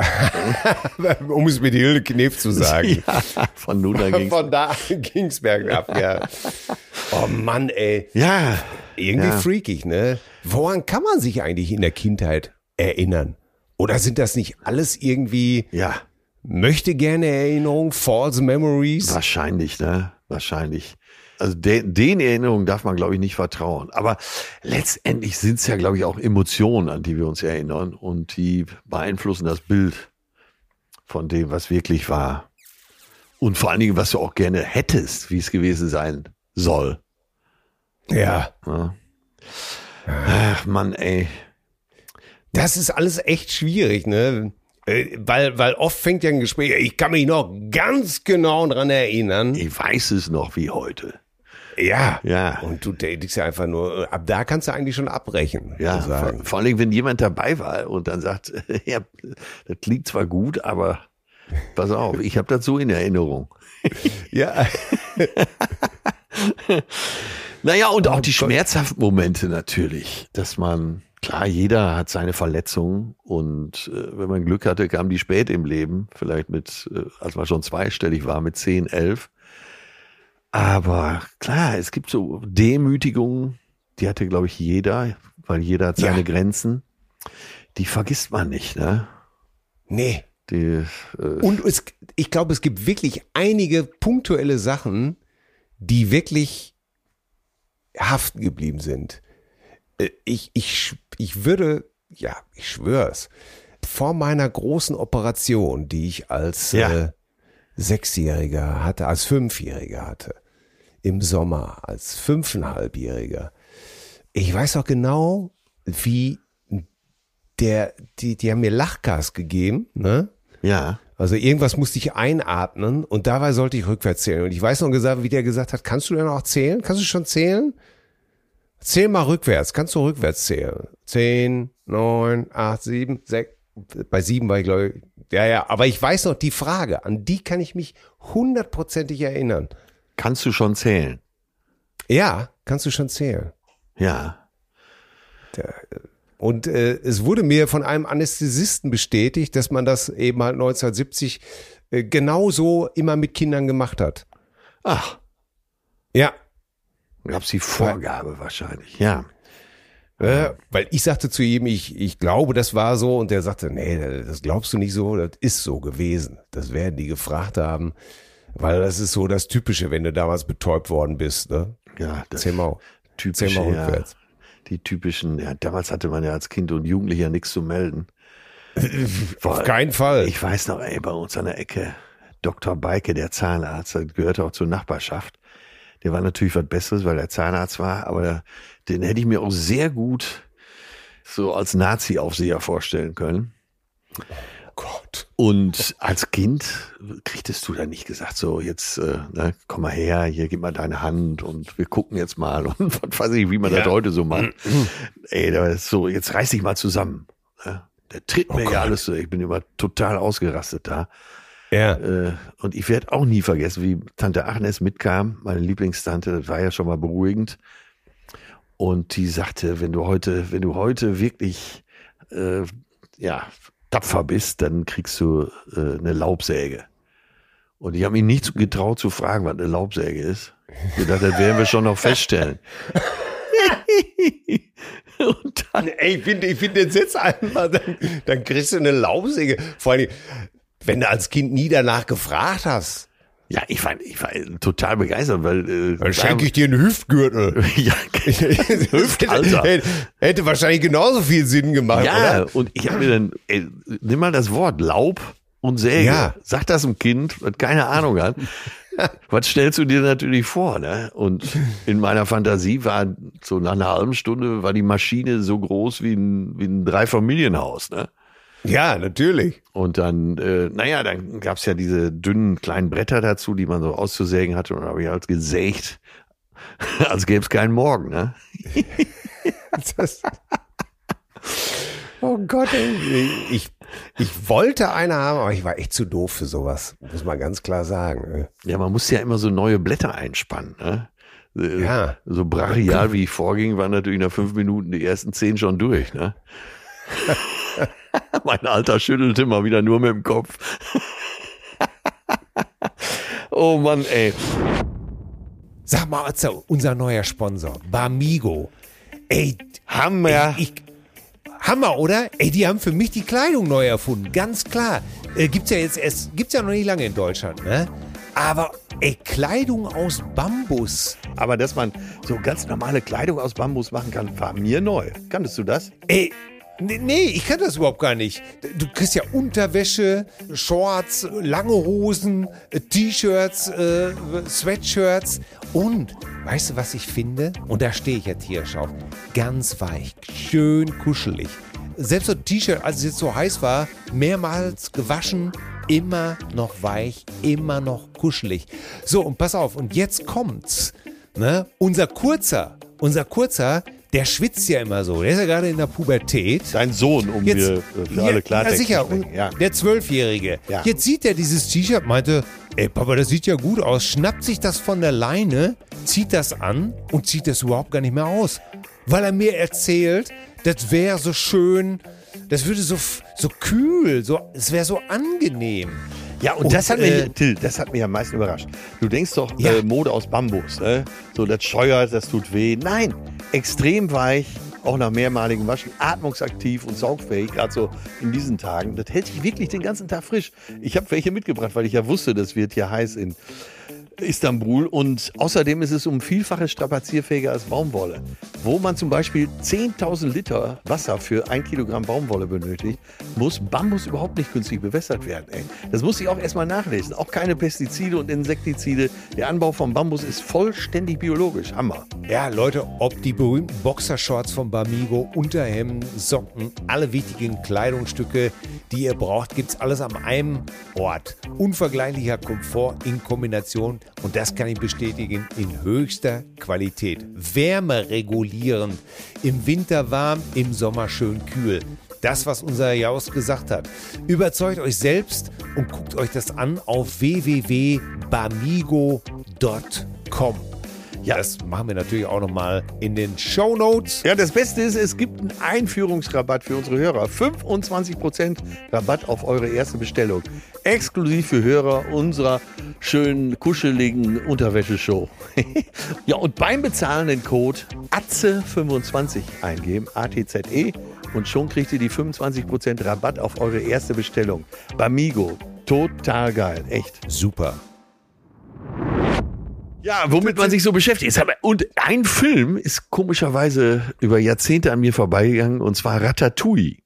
*laughs* Um es mit Hilde Knef zu sagen. *laughs* Ja, von nun an ging's. Von da an ging's bergab, ja. Oh Mann, ey. Ja, Irgendwie Ja. freakig, ne? Woran kann man sich eigentlich in der Kindheit erinnern? Oder sind das nicht alles irgendwie ja, möchte gerne Erinnerungen, false memories? wahrscheinlich, ne? Wahrscheinlich. Also de, den Erinnerungen darf man, glaube ich, nicht vertrauen. Aber letztendlich sind's ja, glaube ich, auch Emotionen, an die wir uns erinnern. Und die beeinflussen das Bild von dem, was wirklich war. Und vor allen Dingen, was du auch gerne hättest, wie es gewesen sein soll. Ja. Ja. Ach Mann, ey. Das ist alles echt schwierig, ne? Äh, Weil, weil oft fängt ja ein Gespräch, ich kann mich noch ganz genau dran erinnern. Ich weiß es noch wie heute. Ja. Ja. Und du denkst ja einfach nur, ab da kannst du eigentlich schon abbrechen. Ja, vor, sozusagen. vor Dingen, wenn jemand dabei war und dann sagt, *laughs* ja, das klingt zwar gut, aber pass auf, ich habe das so in Erinnerung. *laughs* ja. *laughs* Naja, und auch Oh die Gott. schmerzhaften Momente natürlich, dass man, klar, jeder hat seine Verletzungen und äh, wenn man Glück hatte, kam die spät im Leben, vielleicht mit, äh, als man schon zweistellig war, mit 10, 11. Aber klar, es gibt so Demütigungen, die hatte, glaube ich, jeder, weil jeder hat seine Ja. Grenzen. Die vergisst man nicht, ne? Nee. Die, äh, Und es, ich glaube, es gibt wirklich einige punktuelle Sachen, die wirklich haften geblieben sind. Äh, Ich, ich, ich würde, ja, ich schwör's, vor meiner großen Operation, die ich als Ja. äh, Sechsjähriger hatte, als Fünfjähriger hatte, im Sommer, als Fünfeinhalbjähriger. Ich weiß auch genau, wie der, die, die haben mir Lachgas gegeben, ne? ja, Also irgendwas musste ich einatmen und dabei sollte ich rückwärts zählen. Und ich weiß noch gesagt, wie der gesagt hat, kannst du denn auch zählen? Kannst du schon zählen? Zähl mal rückwärts. Kannst du rückwärts zählen? Zehn, neun, acht, sieben, sechs. Bei sieben war ich, glaube ich. Ja, ja. Aber ich weiß noch die Frage, an die kann ich mich hundertprozentig erinnern. Kannst du schon zählen? Ja, kannst du schon zählen. Ja, Und äh, es wurde mir von einem Anästhesisten bestätigt, dass man das eben halt 1970 äh, genauso immer mit Kindern gemacht hat. ach, Ja, gab's die Vorgabe wahrscheinlich, ja. Äh, weil ich sagte zu ihm, ich, ich glaube, das war so. Und der sagte, nee, das glaubst du nicht so, das ist so gewesen. Das werden die gefragt haben. Weil das ist so das Typische, wenn du damals betäubt worden bist. Ne? Ja, das Zähl mal, typische, zähl mal ja, rückwärts. die typischen, ja, damals hatte man ja als Kind und Jugendlicher nichts zu melden. *laughs* Auf keinen Fall. Ich weiß noch, ey, bei uns an der Ecke, Dr. Beike, der Zahnarzt, der gehörte auch zur Nachbarschaft. Der war natürlich was Besseres, weil er Zahnarzt war, aber den hätte ich mir auch sehr gut so als Nazi-Aufseher vorstellen können. Gott. Und als Kind kriegtest du da nicht gesagt, so jetzt äh, ne, komm mal her, hier gib mal deine Hand und wir gucken jetzt mal *laughs* und was weiß ich, wie man das Ja. heute so macht. Ey, da ist so, jetzt reiß dich mal zusammen. Ne? Der tritt mir Gott. ja alles so. Ich bin immer total ausgerastet da. Ja. Äh, und ich werde auch nie vergessen, wie Tante Agnes mitkam, meine Lieblingstante, das war ja schon mal beruhigend. Und die sagte, wenn du heute, wenn du heute wirklich äh, ja tapfer bist, dann kriegst du äh, eine Laubsäge. Und ich habe mich nicht getraut zu fragen, was eine Laubsäge ist. Ich dachte, das werden wir schon noch feststellen. *laughs* Und dann, ey, ich finde, ich finde den Sitz einmal, dann, dann kriegst du eine Laubsäge. Vor allem, wenn du als Kind nie danach gefragt hast. Ja, ich war, ich war total begeistert, weil äh, dann schenke ich dir einen Hüftgürtel. *laughs* ja, *laughs* Hüftalter. Hätte, hätte wahrscheinlich genauso viel Sinn gemacht. Ja, oder? und ich habe mir dann, ey, nimm mal das Wort Laub und Säge. Ja. Sag das einem Kind, das keine Ahnung hat. *laughs* Was stellst du dir natürlich vor, ne? Und in meiner Fantasie war so nach einer halben Stunde war die Maschine so groß wie ein, wie ein Dreifamilienhaus, ne? Ja, natürlich. Und dann, äh, naja, dann gab's ja diese dünnen kleinen Bretter dazu, die man so auszusägen hatte. Und dann habe ich halt gesägt, *laughs* als gäbe es keinen Morgen. Ne? *laughs* das, oh Gott, ey. ich, ich wollte eine haben, aber ich war echt zu doof für sowas, muss man ganz klar sagen. Ja, man muss ja immer so neue Blätter einspannen. Ne? Äh, ja. So brachial wie ich vorging, waren natürlich nach fünf Minuten die ersten zehn schon durch. Ne? *laughs* *laughs* mein Alter schüttelte mal wieder nur mit dem Kopf. *laughs* oh Mann, ey. Sag mal, also, unser neuer Sponsor, Bamigo. Ey, Hammer. Ey, ich, Hammer, oder? Ey, die haben für mich die Kleidung neu erfunden, ganz klar. Äh, gibt's ja jetzt erst, gibt's ja noch nicht lange in Deutschland, ne? Aber ey, Kleidung aus Bambus. Aber dass man so ganz normale Kleidung aus Bambus machen kann, war mir neu. Kanntest du das? Ey, Nee, ich kann das überhaupt gar nicht. Du kriegst ja Unterwäsche, Shorts, lange Hosen, äh, T-Shirts, äh, Sweatshirts und weißt du, was ich finde? Und da stehe ich ja tierisch auf. Ganz weich, schön kuschelig. Selbst so ein T-Shirt, als es jetzt so heiß war, mehrmals gewaschen, immer noch weich, immer noch kuschelig. So, und pass auf, und jetzt kommt's. Ne? Unser Kurzer, unser Kurzer, der schwitzt ja immer so. Der ist ja gerade in der Pubertät. Dein Sohn, um Jetzt, wir für alle Klartext ja, sicher. Ja. Der Zwölfjährige. Ja. Jetzt sieht er dieses T-Shirt, meinte, ey Papa, das sieht ja gut aus. Schnappt sich das von der Leine, zieht das an und zieht das überhaupt gar nicht mehr aus. Weil er mir erzählt, das wäre so schön, das würde so, so kühl, so, es wäre so angenehm. Ja, und, und das hat mich, äh, Till, das hat mich am meisten überrascht. Du denkst doch, ja. äh, Mode aus Bambus, ne? So, das scheuert, das tut weh. Nein, extrem weich, auch nach mehrmaligem Waschen, atmungsaktiv und saugfähig, gerade so in diesen Tagen. Das hält sich wirklich den ganzen Tag frisch. Ich habe welche mitgebracht, weil ich ja wusste, das wird hier heiß in Istanbul und außerdem ist es um vielfaches strapazierfähiger als Baumwolle. Wo man zum Beispiel 10.000 Liter Wasser für ein Kilogramm Baumwolle benötigt, muss Bambus überhaupt nicht künstlich bewässert werden. Ey. Das muss ich auch erstmal nachlesen. Auch keine Pestizide und Insektizide. Der Anbau von Bambus ist vollständig biologisch. Hammer. Ja, Leute, ob die berühmten Boxershorts von Bamigo, Unterhemden, Socken, alle wichtigen Kleidungsstücke, die ihr braucht, gibt es alles an einem Ort. Unvergleichlicher Komfort in Kombination und das kann ich bestätigen in höchster Qualität. Wärmeregulierend, im Winter warm, im Sommer schön kühl. Das, was unser Jaus gesagt hat. Überzeugt euch selbst und guckt euch das an auf www.bamigo.com. Ja, das machen wir natürlich auch nochmal in den Show Notes. Ja, das Beste ist, es gibt einen Einführungsrabatt für unsere Hörer. 25% Rabatt auf eure erste Bestellung. Exklusiv für Hörer unserer schönen, kuscheligen Unterwäscheshow. *laughs* ja, und beim Bezahlen den Code ATZE25 eingeben, A-T-Z-E, und schon kriegt ihr die 25% Rabatt auf eure erste Bestellung. Bamigo, total geil, echt. Super. Ja, womit man sich so beschäftigt. Und ein Film ist komischerweise über Jahrzehnte an mir vorbeigegangen, und zwar Ratatouille.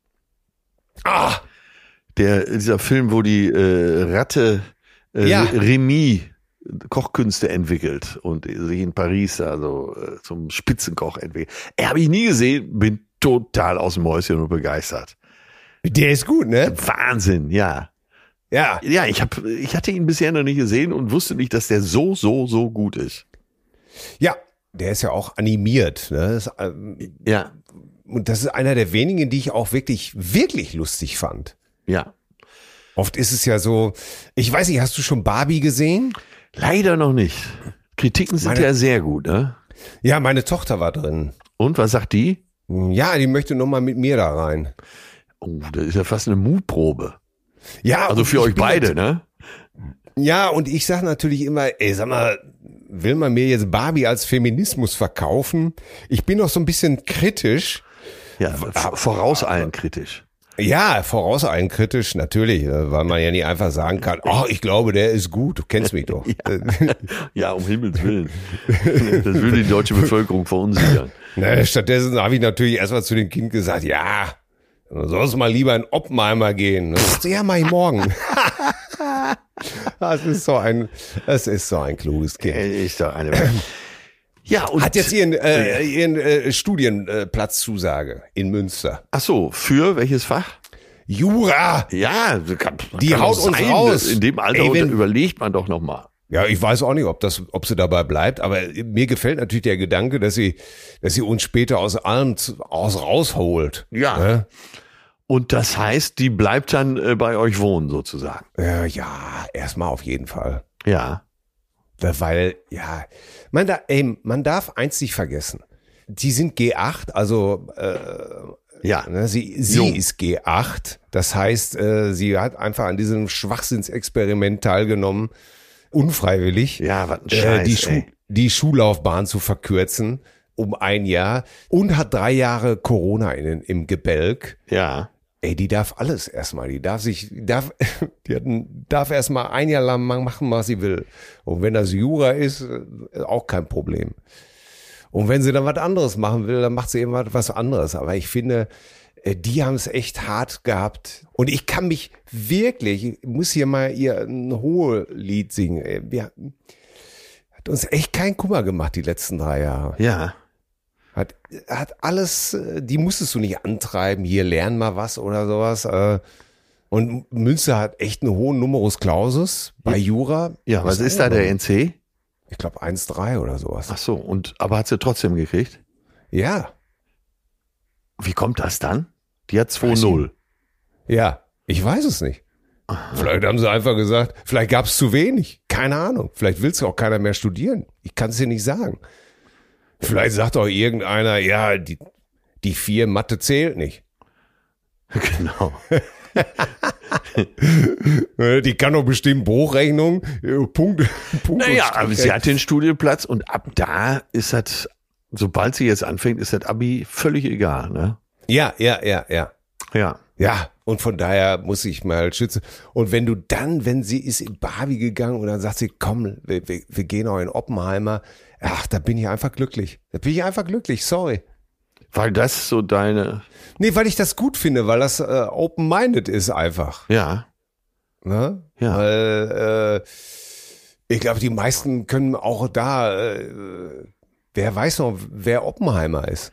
Ah! Der, dieser Film, wo die äh, Ratte äh, ja. Remy Kochkünste entwickelt und sich in Paris also äh, zum Spitzenkoch entwickelt. Er habe ich nie gesehen, bin total aus dem Mäuschen und begeistert. Der ist gut, ne? Wahnsinn, ja. Ja. Ja, ich hab, ich hatte ihn bisher noch nicht gesehen und wusste nicht, dass der so, so, so gut ist. Ja, der ist ja auch animiert. Ne? Das, ähm, ja. Und das ist einer der wenigen, die ich auch wirklich, wirklich lustig fand. Ja. Oft ist es ja so, ich weiß nicht, hast du schon Barbie gesehen? Leider noch nicht. Kritiken sind meine, ja sehr gut, ne? Ja, meine Tochter war drin. Und was sagt die? Ja, die möchte noch mal mit mir da rein. Oh, das ist ja fast eine Mutprobe. Ja, Also für euch beide, ne? Ja, und ich sag natürlich immer, ey, sag mal, will man mir jetzt Barbie als Feminismus verkaufen? Ich bin noch so ein bisschen kritisch. Ja, v- voraus allen kritisch. Ja, voraus allen kritisch, natürlich, äh, weil man ja nie einfach sagen kann, oh, *laughs* ich glaube, der ist gut, du kennst mich doch. *laughs* *laughs* Ja, um Himmels Willen. Das würde die deutsche Bevölkerung verunsichern. Na, stattdessen habe ich natürlich erstmal zu dem Kind gesagt, ja, du sollst mal lieber in Oppenheimer gehen. Sagte, ja, mach ich morgen. *laughs* Das ist so ein, das ist so ein kluges Kind. Äh, Ist doch eine. Ja, und Hat jetzt ihren, äh, ihren äh, Studienplatzzusage in Münster. ach so, für welches Fach? Jura! Ja, kann, Die kann haut uns sein. raus. In dem Alter Ey, wenn- überlegt man doch noch mal. Ja, ich weiß auch nicht, ob das, ob sie dabei bleibt, aber mir gefällt natürlich der Gedanke, dass sie, dass sie uns später aus allem aus rausholt. Ja. Ne? Und das heißt, die bleibt dann äh, bei euch wohnen sozusagen. Äh, ja, erstmal auf jeden Fall. Ja. Weil, ja, man, da, ey, man darf eins nicht vergessen. Die sind G8, also äh, Ja. ne, sie, sie Jung. ist G8. Das heißt, äh, sie hat einfach an diesem Schwachsinnsexperiment teilgenommen, unfreiwillig. Ja, was ein äh, Scheiß, die, Schu ey. die Schullaufbahn zu verkürzen um ein Jahr und hat drei Jahre Corona in, im Gebälk. Ja. Ey, die darf alles erstmal. Die darf sich, darf, *laughs* die hat darf erstmal ein Jahr lang machen, was sie will. Und wenn das Jura ist, äh, auch kein Problem. Und wenn sie dann was anderes machen will, dann macht sie eben was was anderes. Aber ich finde, äh, die haben es echt hart gehabt. Und ich kann mich wirklich, ich muss hier mal ihr ein hohe Lied singen. Wir, hat uns echt keinen Kummer gemacht die letzten drei Jahre. Ja. Hat, hat alles, äh, die musstest du nicht antreiben, hier lern mal was oder sowas. äh. Und Münster hat echt einen hohen Numerus Clausus bei Jura. Ja, was ist da der NC? Ich glaube 1,3 oder sowas. Ach so, und aber hat sie trotzdem gekriegt? Ja, Wie kommt das dann? Die hat 2-0. Ja, ich weiß es nicht. Vielleicht haben sie einfach gesagt, vielleicht gab es zu wenig. Keine Ahnung. Vielleicht willst du auch keiner mehr studieren. Ich kann es dir nicht sagen. Vielleicht sagt auch irgendeiner, ja, die, die vier Mathe zählt nicht. *laughs* Genau. *laughs* Die kann doch bestimmt Bruchrechnung, äh, Punkt, Punkt. Naja, aber sie hat den Studienplatz und ab da ist das, sobald sie jetzt anfängt, ist das Abi völlig egal, ne? Ja, ja, ja, ja. Ja. Ja, und von daher muss ich mal schützen. Und wenn du dann, wenn sie ist in Barbie gegangen und dann sagt sie, komm, wir, wir, wir gehen auch in Oppenheimer, ach, da bin ich einfach glücklich. Da bin ich einfach glücklich, sorry. Weil das so deine, Nee, weil ich das gut finde, weil das äh, open-minded ist einfach. ja, Ne? Ja. Weil äh, ich glaube, die meisten können auch da, äh, wer weiß noch, wer Oppenheimer ist.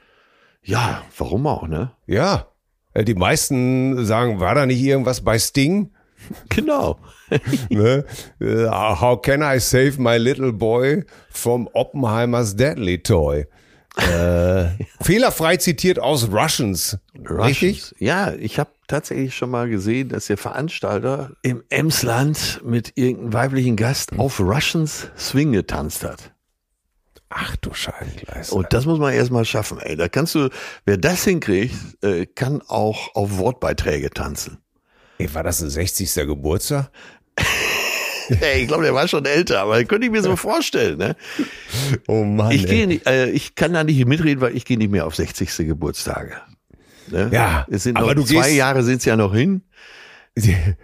ja, warum auch, ne? Ja. Äh, Die meisten sagen, war da nicht irgendwas bei Sting? *laughs* Genau. *laughs* ne? Äh, How can I save my little boy from Oppenheimers deadly toy? Äh, *laughs* fehlerfrei zitiert aus Russians. Richtig? Russians. Ja, ich habe tatsächlich schon mal gesehen, dass der Veranstalter im Emsland mit irgendeinem weiblichen Gast auf Russians Swing getanzt hat. Ach du Scheibenkleister. Und das muss man erstmal schaffen, ey. Da kannst du, wer das hinkriegt, äh, kann auch auf Wortbeiträge tanzen. Ey, war das ein 60. Geburtstag? *laughs* Ey, ich glaube, der war schon älter, aber könnte ich mir so *laughs* vorstellen, ne? Oh Mann. Ich gehe nicht, äh, ich kann da nicht mitreden, weil ich gehe nicht mehr auf 60. Geburtstage. Ne? Ja, es sind aber noch du zwei Jahre sind's ja noch hin. *laughs*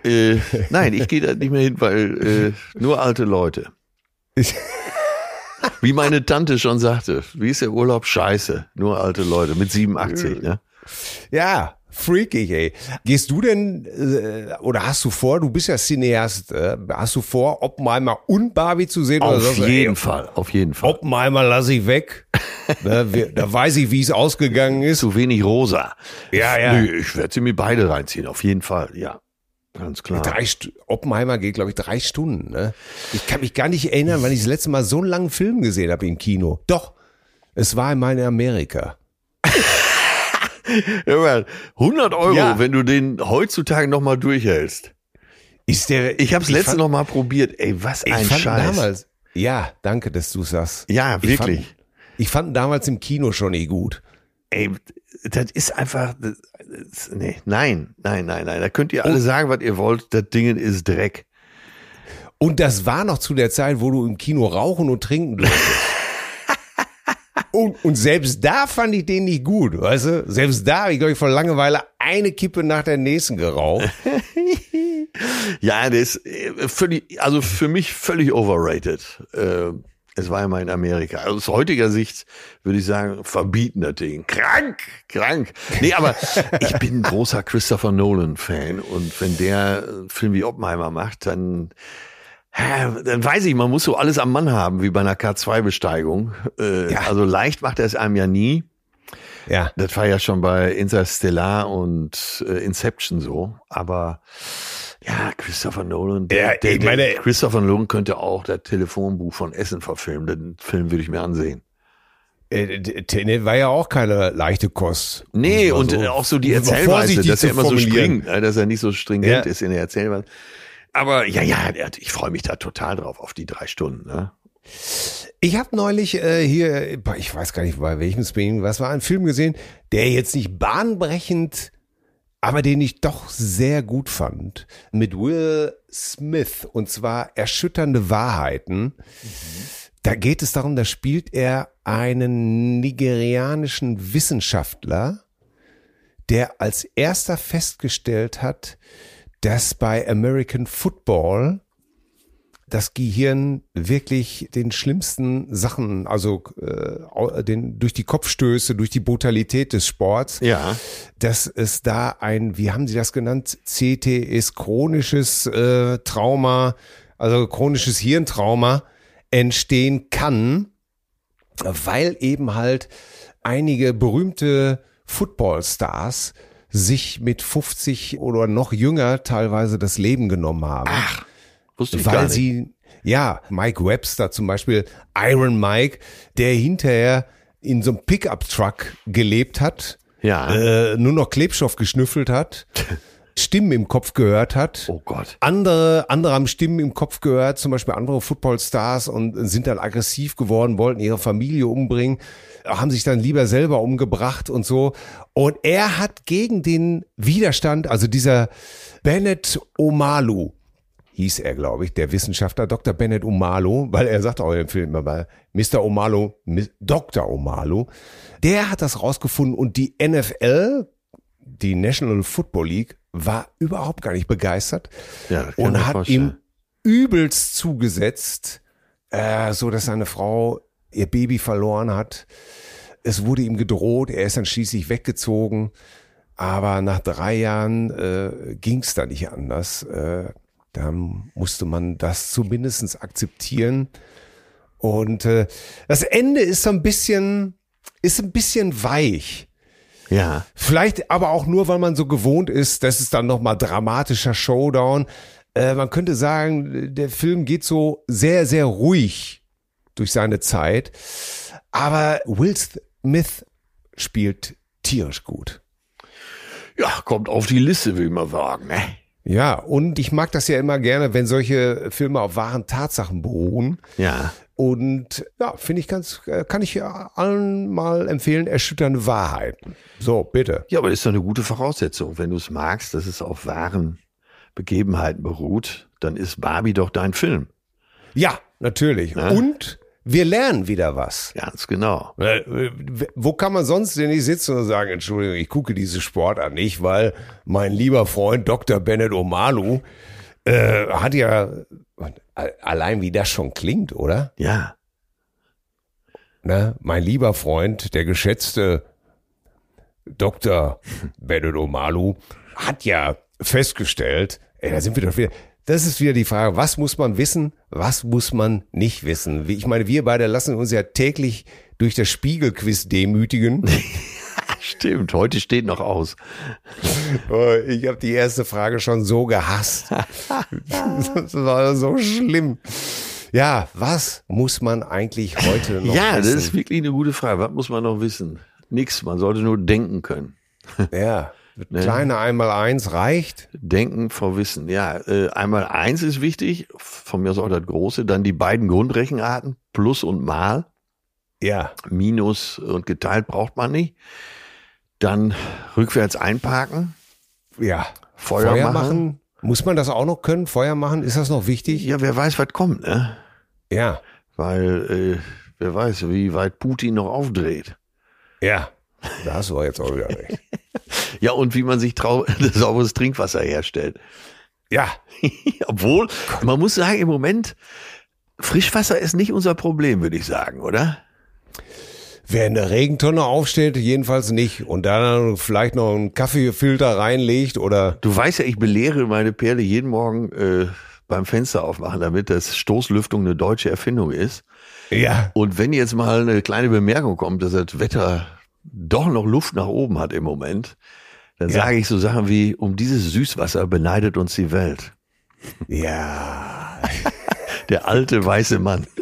Äh, nein, ich gehe da nicht mehr hin, weil äh, nur alte Leute. Wie meine Tante schon sagte, wie ist der Urlaub? Scheiße, nur alte Leute mit 87. Ne? Ja, freakig, ey. Gehst du denn, äh, oder hast du vor, du bist ja Cineast, äh, hast du vor, Oppenheimer und Barbie zu sehen? oder Auf sagst jeden ey, Fall, auf jeden Fall. Oppenheimer lasse ich weg. *laughs* ne, wir, da weiß ich, wie es ausgegangen ist. Zu wenig rosa. Ja, ja. Nö, ich werde sie mir beide reinziehen, auf jeden Fall, ja. Ganz klar. Drei Stu Oppenheimer geht, glaube ich, drei Stunden. Ne? Ich kann mich gar nicht erinnern, wann ich das letzte Mal so einen langen Film gesehen habe im Kino. Doch, es war in meinem Amerika. *laughs* Hör mal, 100 Euro, Ja. wenn du den heutzutage noch mal durchhältst. Ist der? Ich habe es letztens fand- noch mal probiert. Ey, was Ich ein fand Scheiß. damals. Ja, danke, dass du sagst. Ja, Ich wirklich. fand, ich fand damals im Kino schon eh gut. Ey, das ist einfach, das, das, nee, nein, nein, nein, nein. Da könnt ihr alle sagen, was ihr wollt. Das Ding ist Dreck. Und das war noch zu der Zeit, wo du im Kino rauchen und trinken durftest. *laughs* und, und selbst da fand ich den nicht gut, weißt du? Selbst da habe ich, glaube ich, vor Langeweile eine Kippe nach der nächsten geraucht. *laughs* ja, das ist äh, völlig, also für mich völlig overrated. Äh, es war ja mal in Amerika. Also aus heutiger Sicht würde ich sagen, verbieten das Ding. Krank, krank. Nee, aber *laughs* ich bin ein großer Christopher Nolan-Fan und wenn der einen Film wie Oppenheimer macht, dann dann weiß ich, man muss so alles am Mann haben, wie bei einer K2-Besteigung. Äh, ja. Also leicht macht er es einem ja nie. Ja. Das war ja schon bei Interstellar und äh, Inception so. Aber ja, Christopher Nolan, der, ja, der, meine, Christopher Nolan könnte auch das Telefonbuch von Essen verfilmen. Den Film würde ich mir ansehen. Äh, Tenet war ja auch keine leichte Kost. Nee, und so auch so die *laughs* Erzählweise, dass er immer so springt, ne, dass er nicht so stringent ja. ist in der Erzählweise. Aber ja, ja, ich freue mich da total drauf auf die drei Stunden. Ne? Ich habe neulich äh, hier, ich weiß gar nicht bei welchem Streaming, was war ein Film gesehen, der jetzt nicht bahnbrechend aber den ich doch sehr gut fand, mit Will Smith, und zwar Erschütternde Wahrheiten. Mhm. Da geht es darum, da spielt er einen nigerianischen Wissenschaftler, der als erster festgestellt hat, dass bei American Football das Gehirn wirklich den schlimmsten Sachen, also äh, den, durch die Kopfstöße, durch die Brutalität des Sports, ja. dass es da ein, wie haben Sie das genannt, CTS, chronisches äh, Trauma, also chronisches Hirntrauma entstehen kann, weil eben halt einige berühmte Footballstars sich mit 50 oder noch jünger teilweise das Leben genommen haben. Ach. Wusste ich weil gar nicht. sie, ja, Mike Webster zum Beispiel, Iron Mike, der hinterher in so einem Pickup-Truck gelebt hat, ja. äh, nur noch Klebstoff geschnüffelt hat. *laughs* Stimmen im Kopf gehört hat. Oh Gott. Andere, andere haben Stimmen im Kopf gehört, zum Beispiel andere Footballstars und sind dann aggressiv geworden, wollten ihre Familie umbringen, haben sich dann lieber selber umgebracht und so. Und er hat gegen den Widerstand, also dieser Bennett Omalu, hieß er, glaube ich, der Wissenschaftler Dr. Bennett Omalo, weil er sagt auch im Film immer Mr. Omalo, Dr. Omalo, der hat das rausgefunden und die NFL, die National Football League, war überhaupt gar nicht begeistert ja, und hat ihm übelst zugesetzt, äh, so dass seine Frau ihr Baby verloren hat. Es wurde ihm gedroht, er ist dann schließlich weggezogen. Aber nach drei Jahren äh, ging es da nicht anders. Äh, da musste man das zumindest akzeptieren. Und äh, das Ende ist so ein bisschen, ist ein bisschen weich. Ja. Vielleicht aber auch nur, weil man so gewohnt ist, das ist dann nochmal dramatischer Showdown. Äh, man könnte sagen, der Film geht so sehr, sehr ruhig durch seine Zeit. Aber Will Smith spielt tierisch gut. Ja, kommt auf die Liste, will man sagen. Ne? Ja, und ich mag das ja immer gerne, wenn solche Filme auf wahren Tatsachen beruhen. Ja. Und ja, finde ich ganz, äh, kann ich allen mal empfehlen, erschütternde Wahrheiten. So, bitte. Ja, aber ist doch eine gute Voraussetzung. Wenn du es magst, dass es auf wahren Begebenheiten beruht, dann ist Barbie doch dein Film. Ja, natürlich. Ja? Und wir lernen wieder was. Ganz genau. Äh, wo kann man sonst denn nicht sitzen und sagen, Entschuldigung, ich gucke diese Sport an nicht, weil mein lieber Freund Dr. Bennett Omalu äh, hat ja allein wie das schon klingt, oder? Ja. Na, mein lieber Freund, der geschätzte Dr. *laughs* Bennett Omalu hat ja festgestellt, ey, da sind wir doch wieder, das ist wieder die Frage, was muss man wissen, was muss man nicht wissen? Ich meine, wir beide lassen uns ja täglich durch das Spiegelquiz demütigen. *laughs* Stimmt, heute steht noch aus. Oh, ich habe die erste Frage schon so gehasst. Das war so schlimm. Ja, was muss man eigentlich heute noch ja, wissen? Ja, das ist wirklich eine gute Frage. Was muss man noch wissen? Nix, man sollte nur denken können. Ja. Ne? Kleine einmal eins reicht. Denken vor Wissen. Ja, äh, einmal eins ist wichtig. Von mir aus auch das große. Dann die beiden Grundrechenarten. Plus und Mal. Ja. Minus und geteilt braucht man nicht. Dann rückwärts einparken. Ja. Feuer machen. Muss man das auch noch können? Feuer machen? Ist das noch wichtig? Ja, wer weiß, was kommt, ne? Ja. Weil, äh, wer weiß, wie weit Putin noch aufdreht. Ja. Da hast du jetzt auch wieder recht. *laughs* Ja, und wie man sich trau *laughs* sauberes Trinkwasser herstellt. Ja. *laughs* Obwohl, man muss sagen, im Moment, Frischwasser ist nicht unser Problem, würde ich sagen, oder? Wer in der Regentonne aufsteht, jedenfalls nicht. Und dann vielleicht noch einen Kaffeefilter reinlegt oder. Du weißt ja, ich belehre meine Perle jeden Morgen äh, beim Fenster aufmachen, damit das Stoßlüftung eine deutsche Erfindung ist. Ja. Und wenn jetzt mal eine kleine Bemerkung kommt, dass das Wetter doch noch Luft nach oben hat im Moment, dann Ja. sage ich so Sachen wie, um dieses Süßwasser beneidet uns die Welt. Ja. *laughs* Der alte weiße Mann. *laughs*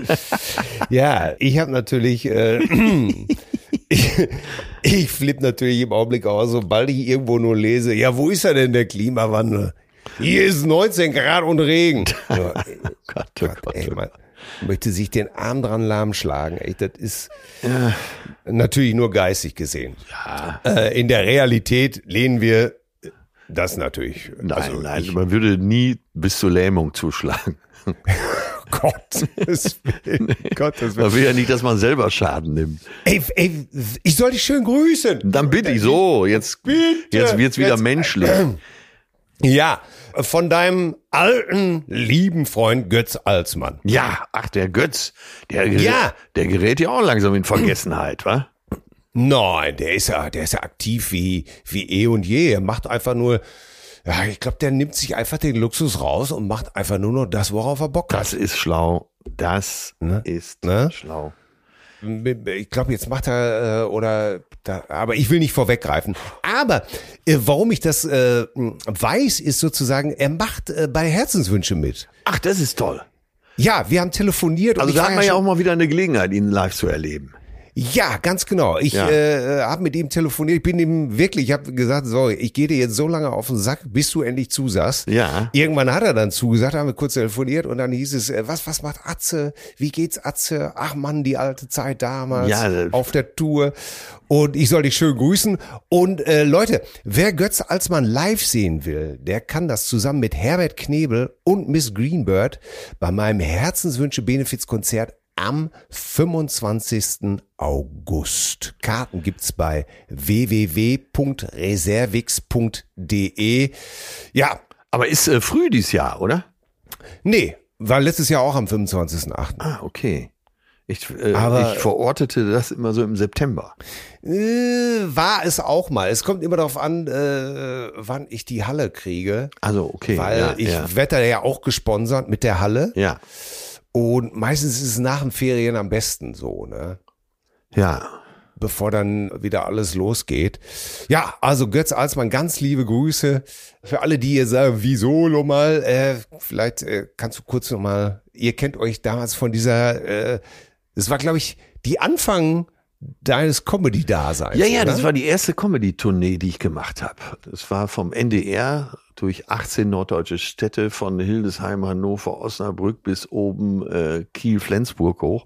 Ja, ich habe natürlich, äh, *clears throat* ich, ich flippe natürlich im Augenblick aus, sobald ich irgendwo nur lese, ja, wo ist er denn der Klimawandel? Hier ist 19 Grad und Regen. *laughs* Ja, ey, Gott, oh Gott, Gott, ey, oh man möchte sich den Arm dran lahm schlagen. Ey, das ist natürlich nur geistig gesehen. Äh, in der Realität lehnen wir das natürlich. Nein, also nein, ich- man würde nie bis zur Lähmung zuschlagen. *laughs* Gottes Willen. Gottes Willen. Man will ja nicht, dass man selber Schaden nimmt. Ey, ey, ich soll dich schön grüßen. Dann bitte ich so, jetzt, Bitte. jetzt wird's wieder Jetzt- menschlich. *clears throat* Ja, von deinem alten, lieben Freund Götz Alsmann. Ja, ach, der Götz, der, gerät- Ja. der gerät ja auch langsam in Vergessenheit, wa? Nein, der ist ja, der ist ja aktiv wie, wie eh und je. Er macht einfach nur, ja, ich glaube, der nimmt sich einfach den Luxus raus und macht einfach nur noch das, worauf er Bock hat. Das ist schlau. Das Ne? ist Ne? schlau. Ich glaube, jetzt macht er äh, oder da, aber ich will nicht vorweggreifen. Aber äh, warum ich das äh, weiß, ist sozusagen, er macht äh, bei Herzenswünsche mit. Ach, das ist toll. Ja, wir haben telefoniert. Also da hat man ja auch mal wieder eine Gelegenheit, ihn live zu erleben. Ja, ganz genau. Ich Ja. äh, habe mit ihm telefoniert. Ich bin ihm wirklich, ich habe gesagt, so, ich gehe dir jetzt so lange auf den Sack, bis du endlich zusagst. Ja. Irgendwann hat er dann zugesagt, haben wir kurz telefoniert und dann hieß es, äh, was, was macht Atze? Wie geht's Atze? Ach Mann, die alte Zeit damals Ja, das- auf der Tour. Und ich soll dich schön grüßen. Und äh, Leute, wer Götz Alsmann live sehen will, der kann das zusammen mit Herbert Knebel und Miss Greenbird bei meinem Herzenswünsche Benefizkonzert am 25. August. Karten gibt's bei www.reservix.de. Ja, Aber ist äh, früh dieses Jahr, oder? nee, war letztes Jahr auch am 25.8. Ah, okay. Ich, äh, Aber- ich verortete das immer so im September. Äh, war es auch mal. Es kommt immer darauf an, äh, wann ich die Halle kriege. Also, okay. Weil ja, ich ja. werde da ja auch gesponsert mit der Halle. ja. Und meistens ist es nach den Ferien am besten so, ne? Ja. Bevor dann wieder alles losgeht. Ja, also Götz Alsmann, ganz liebe Grüße. Für alle, die ihr sagen, wieso nochmal, äh, vielleicht äh, kannst du kurz nochmal, ihr kennt euch damals von dieser, äh, das war, glaube ich, die Anfang deines Comedy-Daseins. Ja, ja, oder? das war die erste Comedy-Tournee, die ich gemacht habe. Das war vom NDR durch 18 norddeutsche Städte von Hildesheim, Hannover, Osnabrück bis oben äh, Kiel, Flensburg hoch.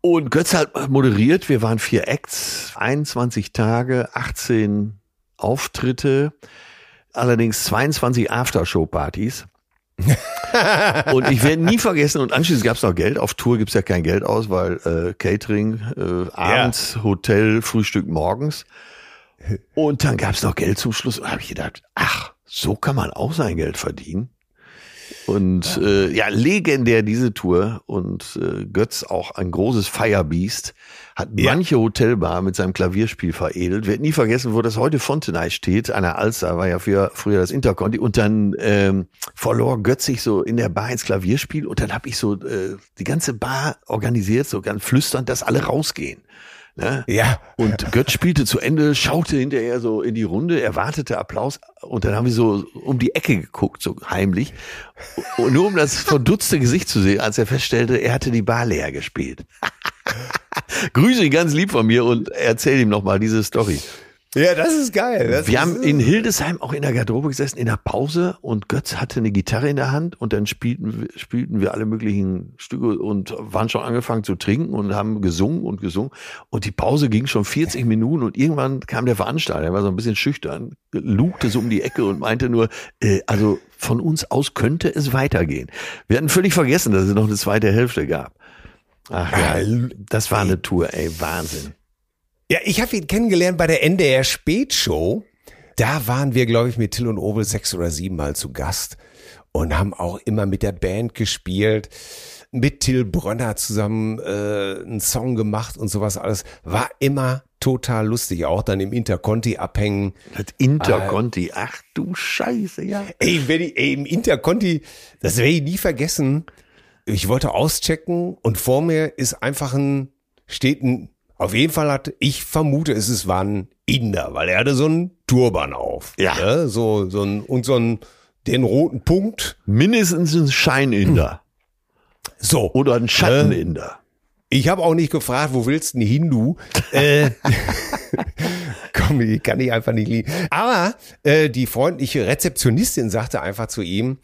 Und Götz hat moderiert. Wir waren vier Acts, 21 Tage, 18 Auftritte, allerdings 22 Aftershow-Partys. *laughs* und ich werde nie vergessen, und anschließend gab es noch Geld. Auf Tour gibt's ja kein Geld aus, weil äh, Catering, äh, abends, Hotel, Frühstück morgens. *laughs* Und dann gab's noch Geld zum Schluss. Und da habe ich gedacht, ach, so kann man auch sein Geld verdienen. Und ja, äh, ja legendär diese Tour. Und äh, Götz auch ein großes Firebeast. Hat Ja. manche Hotelbar mit seinem Klavierspiel veredelt. Werd nie vergessen, wo das heute Fontenay steht. An der Alster war ja früher, früher das Interconti. Und dann ähm, verlor Götz sich so in der Bar ins Klavierspiel. Und dann habe ich so äh, die ganze Bar organisiert, so ganz flüsternd, dass alle rausgehen. Ne? Ja. Und Götz spielte zu Ende, schaute hinterher so in die Runde, erwartete Applaus und dann haben wir so um die Ecke geguckt, so heimlich. Und nur um das verdutzte Gesicht zu sehen, als er feststellte, er hatte die Bar leer gespielt. *laughs* Grüße ihn ganz lieb von mir und erzähl ihm nochmal diese Story. Ja, das ist geil. Das wir ist, haben in Hildesheim auch in der Garderobe gesessen, in der Pause und Götz hatte eine Gitarre in der Hand und dann spielten, wir- spielten wir alle möglichen Stücke und waren schon angefangen zu trinken und haben gesungen und gesungen und die Pause ging schon 40 Minuten und irgendwann kam der Veranstalter, der war so ein bisschen schüchtern, lugte so um die Ecke und meinte nur, äh, also von uns aus könnte es weitergehen. Wir hatten völlig vergessen, dass es noch eine zweite Hälfte gab. Ach ja, das war eine Tour, ey, Wahnsinn. Ja, ich habe ihn kennengelernt bei der NDR Spätshow. Da waren wir, glaube ich, mit Till und Obel sechs oder sieben Mal zu Gast und haben auch immer mit der Band gespielt, mit Till Brönner zusammen äh, einen Song gemacht und sowas alles. War immer total lustig, auch dann im Interconti abhängen. Das Interconti, ach du Scheiße, ja. Ey, wenn ich, ey, im Interconti, das werde ich nie vergessen. Ich wollte auschecken und vor mir ist einfach ein, steht ein, auf jeden Fall hat, ich vermute, es ist, war ein Inder, weil er hatte so einen Turban auf. Ja. Ne? So, so ein, und so ein, den roten Punkt. Mindestens ein Scheininder So. oder ein Schatteninder. Ich habe auch nicht gefragt, wo willst du einen Hindu? *laughs* äh, *laughs* komm, die kann ich einfach nicht lieben. Aber äh, die freundliche Rezeptionistin sagte einfach zu ihm,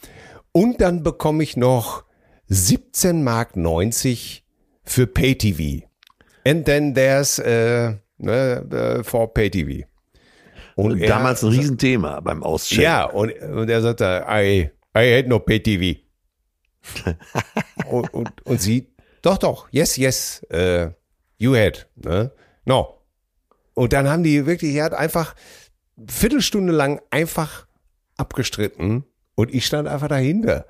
und dann bekomme ich noch 17 Mark 90 für Pay-TV. And then there's äh, ne, äh, for Pay-TV. Und er- Damals ein Riesenthema beim Auschecken. ja, und, und er sagte, I, I had no pay TV. *laughs* und, und, und sie, doch, doch, yes, yes, äh, you had, ne? No. Und dann haben die wirklich, er hat einfach Viertelstunde lang einfach abgestritten und ich stand einfach dahinter.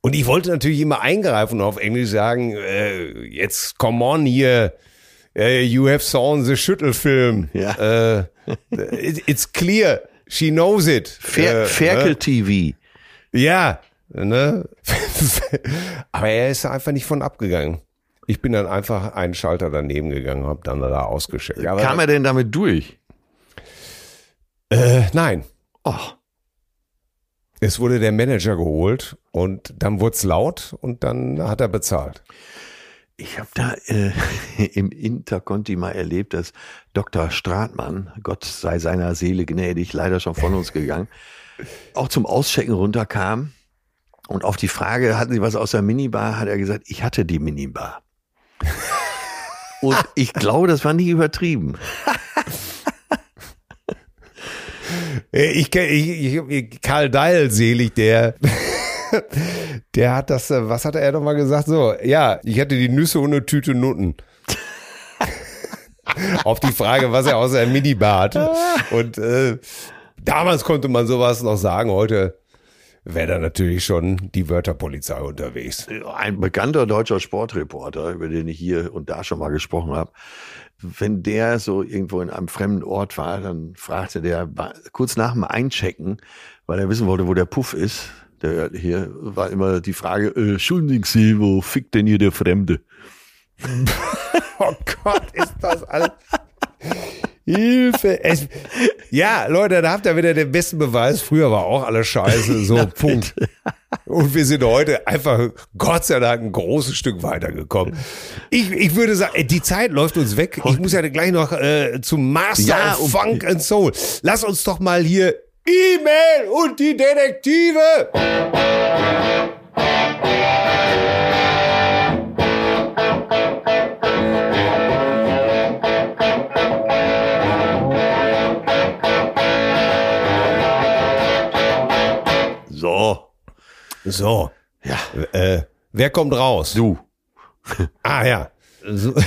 Und ich wollte natürlich immer eingreifen und auf Englisch sagen, äh, jetzt come on hier, you have saw the Schüttelfilm. Ja. Äh, it, it's clear, she knows it. Fer Äh, Ferkel TV. Ne? Ja, ne? *laughs* Aber er ist einfach nicht von abgegangen. Ich bin dann einfach einen Schalter daneben gegangen, hab dann da ausgeschickt. Aber, Kam er denn damit durch? äh, nein, Oh, es wurde der Manager geholt und dann wurde es laut und dann hat er bezahlt. Ich habe da äh, *laughs* im Interconti mal erlebt, dass Dr. Stratmann, Gott sei seiner Seele gnädig, leider schon von uns gegangen, *laughs* auch zum Auschecken runterkam und auf die Frage, hatten Sie was aus der Minibar, hat er gesagt, ich hatte die Minibar. *laughs* Und ich glaube, das war nicht übertrieben. Äh, Ich, kenn- ich, ich Karl Deil selig, der, *laughs* der hat das, äh, was hat er nochmal gesagt? So, ja, ich hatte die Nüsse und eine Tüte Nutten. *laughs* Auf die Frage, was er aus der Minibar hat. Und äh, damals konnte man sowas noch sagen, heute wäre da natürlich schon die Wörterpolizei unterwegs. ein bekannter deutscher Sportreporter, über den ich hier und da schon mal gesprochen habe, wenn der so irgendwo in einem fremden Ort war, dann fragte der kurz nach dem Einchecken, weil er wissen wollte, wo der Puff ist. Der hier war immer die Frage, äh, entschuldigen Sie, wo fickt denn hier der Fremde? *laughs* Oh Gott, ist das alles. Hilfe. Es, ja, Leute, da habt ihr wieder den besten Beweis. Früher war auch alles scheiße. So, *laughs* Punkt. Und wir sind heute einfach, Gott sei Dank, ein großes Stück weitergekommen. Ich, ich würde sagen, die Zeit läuft uns weg. Ich muss ja gleich noch äh, zum Master Ja, of Funk and Soul. Lass uns doch mal hier E-Mail und die Detektive. So, So, ja, äh, wer kommt raus? du. Ah ja. So. *laughs*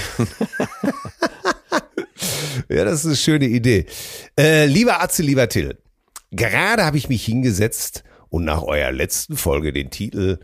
ja, das ist eine schöne Idee. Äh, lieber Atze, lieber Till, gerade habe ich mich hingesetzt und nach eurer letzten Folge den Titel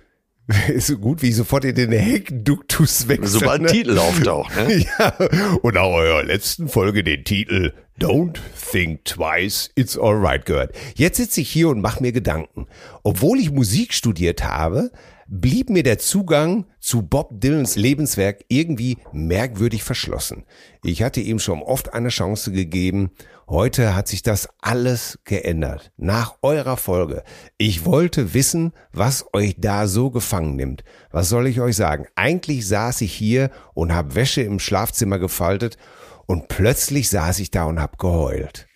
ist *laughs* so gut, wie sofort in den Heckduktus wechsle. Sobald ne? Titel auftaucht. Ne? *laughs* Ja, und nach eurer letzten Folge den Titel Don't Think Twice, It's Alright gehört. Jetzt sitze ich hier und mache mir Gedanken. Obwohl ich Musik studiert habe, blieb mir der Zugang zu Bob Dylans Lebenswerk irgendwie merkwürdig verschlossen. Ich hatte ihm schon oft eine Chance gegeben. Heute hat sich das alles geändert. Nach eurer Folge. Ich wollte wissen, was euch da so gefangen nimmt. Was soll ich euch sagen? Eigentlich saß ich hier und habe Wäsche im Schlafzimmer gefaltet und plötzlich saß ich da und hab geheult.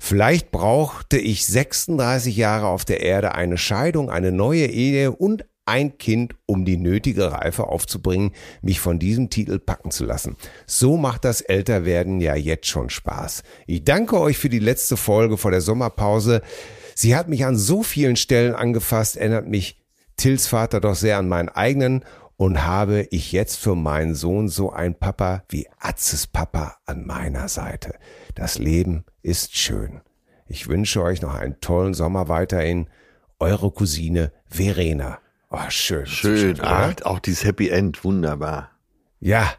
Vielleicht brauchte ich 36 Jahre auf der Erde eine Scheidung, eine neue Ehe und ein Kind, um die nötige Reife aufzubringen, mich von diesem Titel packen zu lassen. So macht das Älterwerden ja jetzt schon Spaß. Ich danke euch für die letzte Folge vor der Sommerpause. Sie hat mich an so vielen Stellen angefasst, erinnert mich Tills Vater doch sehr an meinen eigenen und habe ich jetzt für meinen Sohn so ein Papa wie Atzes Papa an meiner Seite. Das Leben ist schön. Ich wünsche euch noch einen tollen Sommer weiterhin. Eure Cousine Verena. Oh, schön. Schön. Ach, auch dieses Happy End, wunderbar. Ja.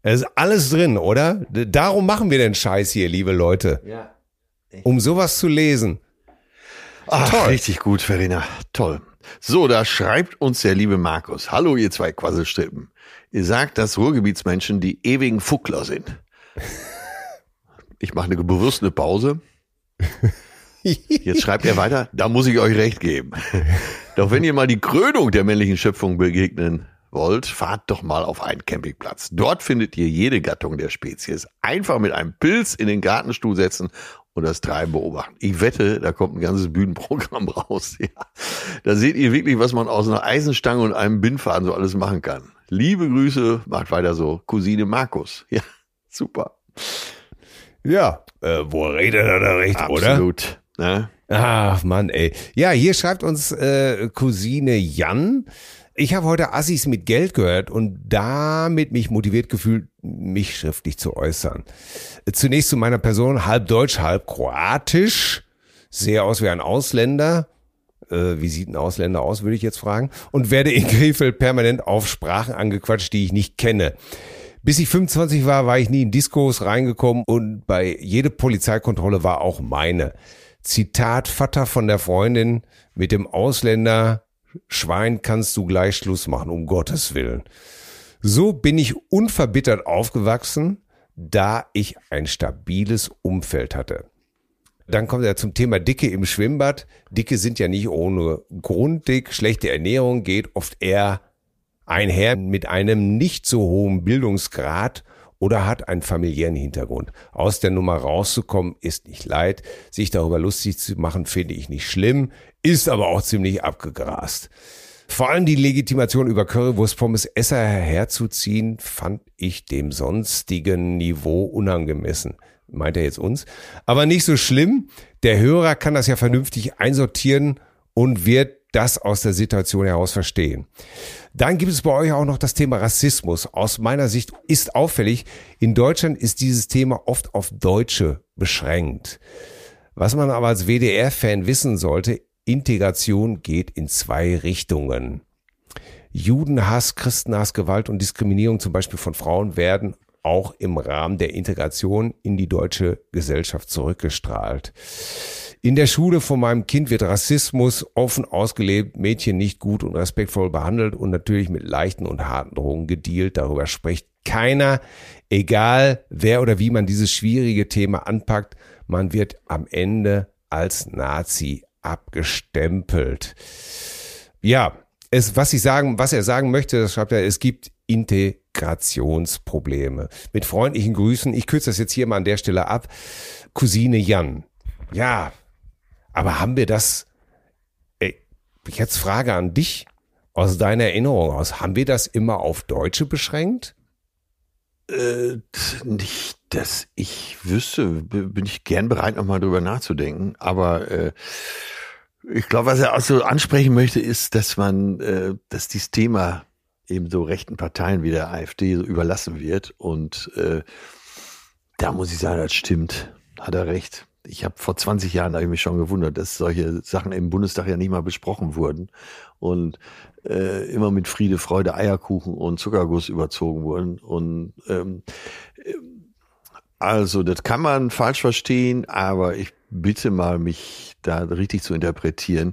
Es ist alles drin, oder? Darum machen wir den Scheiß hier, liebe Leute. Ja. Um sowas zu lesen. Ach, Toll. richtig gut, Verena. Toll. So, da schreibt uns der liebe Markus. Hallo, ihr zwei Quasselstrippen. Ihr sagt, dass Ruhrgebietsmenschen die ewigen Fuckler sind. Ich mache eine bewusste Pause. *laughs* Jetzt schreibt er weiter, da muss ich euch recht geben. Doch wenn ihr mal die Krönung der männlichen Schöpfung begegnen wollt, fahrt doch mal auf einen Campingplatz. Dort findet ihr jede Gattung der Spezies. Einfach mit einem Pilz in den Gartenstuhl setzen und das Treiben beobachten. Ich wette, da kommt ein ganzes Bühnenprogramm *laughs* raus. Ja. Da seht ihr wirklich, was man aus einer Eisenstange und einem Bindfaden so alles machen kann. Liebe Grüße, macht weiter so. Cousine Markus. *laughs* Ja, super. Ja, äh, wo redet er da recht, Absolut. oder? Absolut. Ne? Ach Mann, ey. Ja, hier schreibt uns äh, Cousine Jan. Ich habe heute Assis mit Geld gehört und damit mich motiviert gefühlt, mich schriftlich zu äußern. Zunächst zu meiner Person, halb deutsch, halb kroatisch. Sehe aus wie ein Ausländer. Äh, wie sieht ein Ausländer aus, würde ich jetzt fragen. Und werde in Krefeld permanent auf Sprachen angequatscht, die ich nicht kenne. Bis ich 25 war, war ich nie in Diskos reingekommen und bei jede Polizeikontrolle war auch meine. Zitat Vater von der Freundin mit dem Ausländer Schwein kannst du gleich Schluss machen, um Gottes Willen. So bin ich unverbittert aufgewachsen, da ich ein stabiles Umfeld hatte. Dann kommt er zum Thema Dicke im Schwimmbad. Dicke sind ja nicht ohne Grund dick. Schlechte Ernährung geht oft eher einher mit einem nicht so hohen Bildungsgrad oder hat einen familiären Hintergrund. Aus der Nummer rauszukommen ist nicht leid. Sich darüber lustig zu machen, finde ich nicht schlimm, ist aber auch ziemlich abgegrast. Vor allem die Legitimation über Currywurst Pommes Esser herzuziehen, fand ich dem sonstigen Niveau unangemessen. Meint er jetzt uns? Aber nicht so schlimm. Der Hörer kann das ja vernünftig einsortieren und wird das aus der Situation heraus verstehen. Dann gibt es bei euch auch noch das Thema Rassismus. Aus meiner Sicht ist auffällig, in Deutschland ist dieses Thema oft auf Deutsche beschränkt. Was man aber als WDR-Fan wissen sollte, Integration geht in zwei Richtungen. Judenhass, Christenhass, Gewalt und Diskriminierung zum Beispiel von Frauen werden auch im Rahmen der Integration in die deutsche Gesellschaft zurückgestrahlt. In der Schule von meinem Kind wird Rassismus offen ausgelebt, Mädchen nicht gut und respektvoll behandelt und natürlich mit leichten und harten Drohungen gedealt. Darüber spricht keiner. Egal wer oder wie man dieses schwierige Thema anpackt, man wird am Ende als Nazi abgestempelt. Ja, es, was ich sagen, was er sagen möchte, das schreibt er, es gibt Integrationsprobleme. Mit freundlichen Grüßen, ich kürze das jetzt hier mal an der Stelle ab. Cousine Jan. Ja, aber haben wir das, ey, jetzt Frage an dich aus deiner Erinnerung aus, haben wir das immer auf Deutsche beschränkt? Äh, nicht, dass ich wüsste, bin ich gern bereit, nochmal drüber nachzudenken, aber äh, ich glaube, was er auch so ansprechen möchte, ist, dass man, äh, dass dieses Thema eben so rechten Parteien wie der AfD so überlassen wird und äh, da muss ich sagen, das stimmt, hat er recht ich habe vor 20 Jahren habe ich mich schon gewundert, dass solche Sachen im Bundestag ja nicht mal besprochen wurden und äh, immer mit Friede, Freude, Eierkuchen und Zuckerguss überzogen wurden. Und ähm, also das kann man falsch verstehen, aber ich bitte mal, mich da richtig zu interpretieren.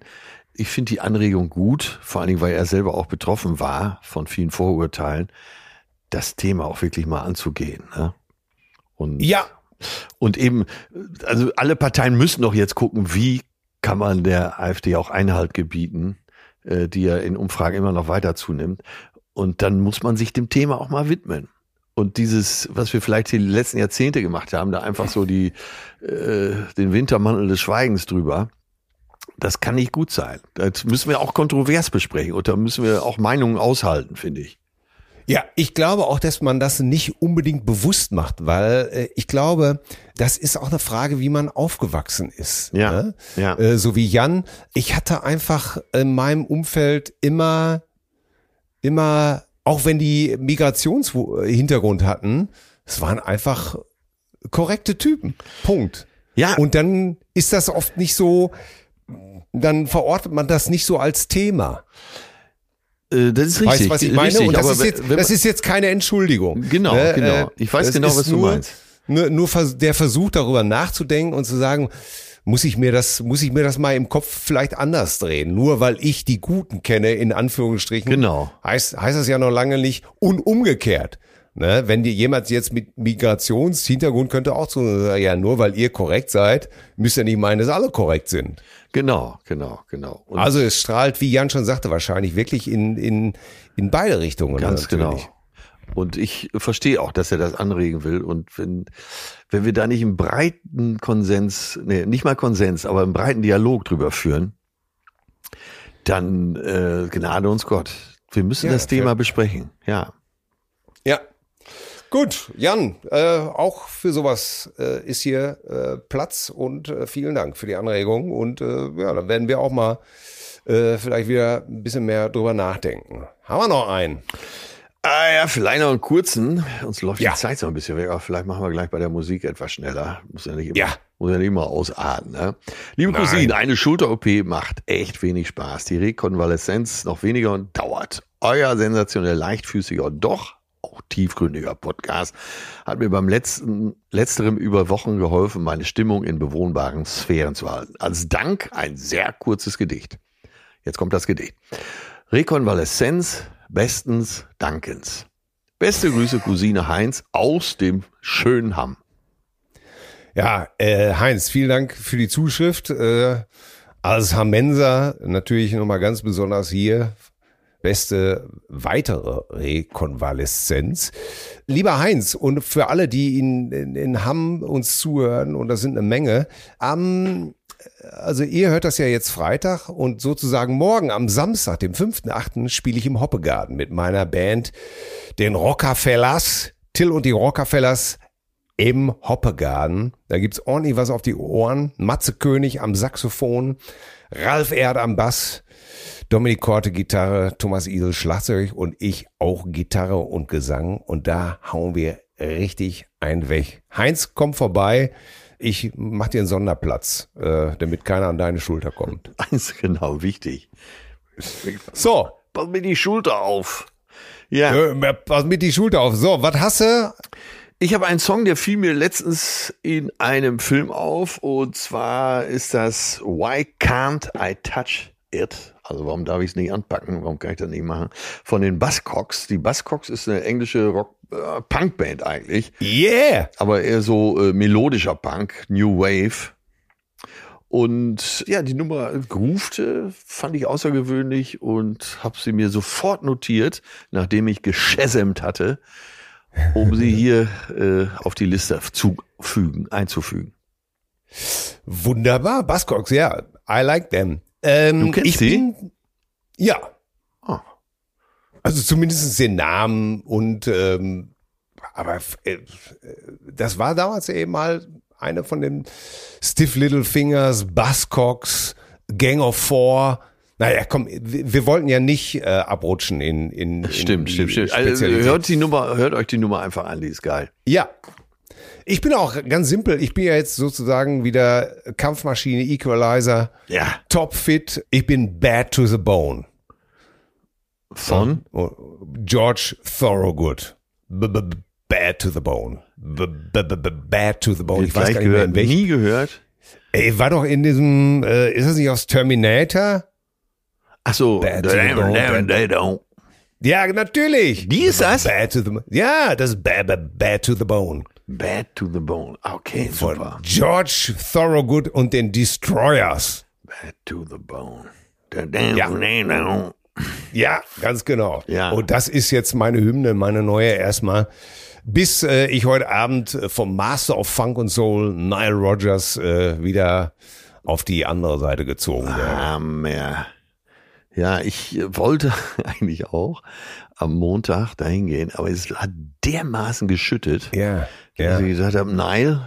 Ich finde die Anregung gut, vor allen Dingen, weil er selber auch betroffen war von vielen Vorurteilen, das Thema auch wirklich mal anzugehen. Ne? Und ja, und eben, also alle Parteien müssen doch jetzt gucken, wie kann man der AfD auch Einhalt gebieten, äh, die ja in Umfragen immer noch weiter zunimmt. Und dann muss man sich dem Thema auch mal widmen. Und dieses, was wir vielleicht die letzten Jahrzehnte gemacht haben, da einfach so die, äh, den Wintermantel des Schweigens drüber, das kann nicht gut sein. Das müssen wir auch kontrovers besprechen und da müssen wir auch Meinungen aushalten, finde ich. Ja, ich glaube auch, dass man das nicht unbedingt bewusst macht, weil äh, ich glaube, das ist auch eine Frage, wie man aufgewachsen ist. Ja, ne? ja. Äh, so wie Jan. Ich hatte einfach in meinem Umfeld immer, immer, auch wenn die Migrationshintergrund hatten, es waren einfach korrekte Typen. Punkt. Ja. Und dann ist das oft nicht so, dann verortet man das nicht so als Thema. Äh, Das ist richtig. Weißt du, was ich meine? Richtig, und das, ist jetzt, das ist jetzt keine Entschuldigung. Genau, Ne, genau. äh, Ich weiß genau, was du nur, meinst. Nur, nur der Versuch darüber nachzudenken und zu sagen, muss ich mir das, muss ich mir das mal im Kopf vielleicht anders drehen? Nur weil ich die Guten kenne, in Anführungsstrichen. Genau. Heißt, heißt das ja noch lange nicht. Und umgekehrt. Ne, wenn dir jemand jetzt mit Migrationshintergrund könnte auch so, ja, nur weil ihr korrekt seid, müsst ihr nicht meinen, dass alle korrekt sind. Genau, genau, genau. Und Also es strahlt, wie Jan schon sagte, wahrscheinlich wirklich in, in, in beide Richtungen. Ganz natürlich. genau. Und ich verstehe auch, dass er das anregen will. Und wenn, wenn wir da nicht einen breiten Konsens, nee, nicht mal Konsens, aber einen breiten Dialog drüber führen, dann äh, gnade uns Gott. Wir müssen Ja, das Thema für- besprechen. Ja. Ja. Gut, Jan, äh, auch für sowas äh, ist hier äh, Platz und äh, vielen Dank für die Anregung. Und äh, ja, dann werden wir auch mal äh, vielleicht wieder ein bisschen mehr drüber nachdenken. Haben wir noch einen? Ah ja, vielleicht noch einen kurzen. Uns läuft Ja. die Zeit so ein bisschen weg, aber vielleicht machen wir gleich bei der Musik etwas schneller. Muss ja nicht immer, Ja. muss ja nicht immer ausarten. Ne? Liebe Nein. Cousine, eine Schulter-OP macht echt wenig Spaß. Die Rekonvaleszenz noch weniger und dauert. Euer sensationell leichtfüßiger und doch auch tiefgründiger Podcast hat mir beim letzten, letzterem über Wochen geholfen, meine Stimmung in bewohnbaren Sphären zu halten. Als Dank ein sehr kurzes Gedicht. Jetzt kommt das Gedicht. Rekonvaleszenz, bestens Dankens. Beste Grüße, Cousine Heinz aus dem schönen Hamm. Ja, äh, Heinz, vielen Dank für die Zuschrift. Äh, als Hamenser natürlich nochmal ganz besonders hier. Beste weitere Rekonvaleszenz. Lieber Heinz, und für alle, die in, in, in Hamm uns zuhören, und das sind eine Menge, am also ihr hört das ja jetzt Freitag und sozusagen morgen am Samstag, dem 5.8., spiele ich im Hoppegarten mit meiner Band, den Rockefellers, Till und die Rockefellers im Hoppegarten. Da gibt's ordentlich was auf die Ohren. Matze König am Saxophon, Ralf Erd am Bass, Dominik Korte Gitarre, Thomas Isel Schlagzeug und ich auch Gitarre und Gesang. Und da hauen wir richtig ein weg. Heinz, komm vorbei. Ich mach dir einen Sonderplatz, äh, damit keiner an deine Schulter kommt. *laughs* Eins genau, wichtig. So, Pass mir die Schulter auf. Ja. äh, pass mit die Schulter auf. So, was hast du? Ich habe einen Song, der fiel mir letztens in einem Film auf. Und zwar ist das Why Can't I Touch It? Also warum darf ich es nicht anpacken? Warum kann ich das nicht machen? Von den Buzzcocks. Die Buzzcocks ist eine englische Rock äh, Punkband eigentlich, Yeah! aber eher so äh, melodischer Punk, New Wave. Und ja, die Nummer groovte, fand ich außergewöhnlich und habe sie mir sofort notiert, nachdem ich geschäsemt hatte, um sie *laughs* hier äh, auf die Liste zu fügen, einzufügen. Wunderbar, Buzzcocks, ja, I like them. Ähm, Du kennst ich die? Bin, ja, Ah. also zumindest den Namen und ähm, aber äh, das war damals eben mal eine von den Stiff Little Fingers, Buzzcocks, Gang of Four. Naja, komm, wir, wollten ja nicht äh, abrutschen in, in, in Stimmt, stimmt, stimmt. Also, hört die Nummer, hört euch die Nummer einfach an, die ist geil. Ja. Ich bin auch ganz simpel. Ich bin ja jetzt sozusagen wieder Kampfmaschine, Equalizer, Ja. topfit. Ich bin bad to the bone. Von? Oh, George Thorogood. B -b -b bad to the bone. B -b -b -b bad to the bone. Ich weiß Gleich gar nicht mehr, in welchem. nie gehört. Ey, war doch in diesem, äh, ist das nicht aus Terminator? Ach so. Bad to the bone, they don't. Ja, natürlich. Die ist das? Bad to the, ja, das ist bad, bad, bad to the bone. Bad to the bone. Okay, Von super. George Thorogood und den Destroyers. Bad to the bone. Ja. Ja, ganz genau. Ja. Und das ist jetzt meine Hymne, meine neue erstmal. bis äh, ich heute Abend vom Master of Funk und Soul, Nile Rogers, äh, wieder auf die andere Seite gezogen werde. Ah, mehr. Ja, ich wollte *laughs* eigentlich auch am Montag dahin gehen, aber es hat dermaßen geschüttet, Ja, dass ja. ich gesagt habe, nein,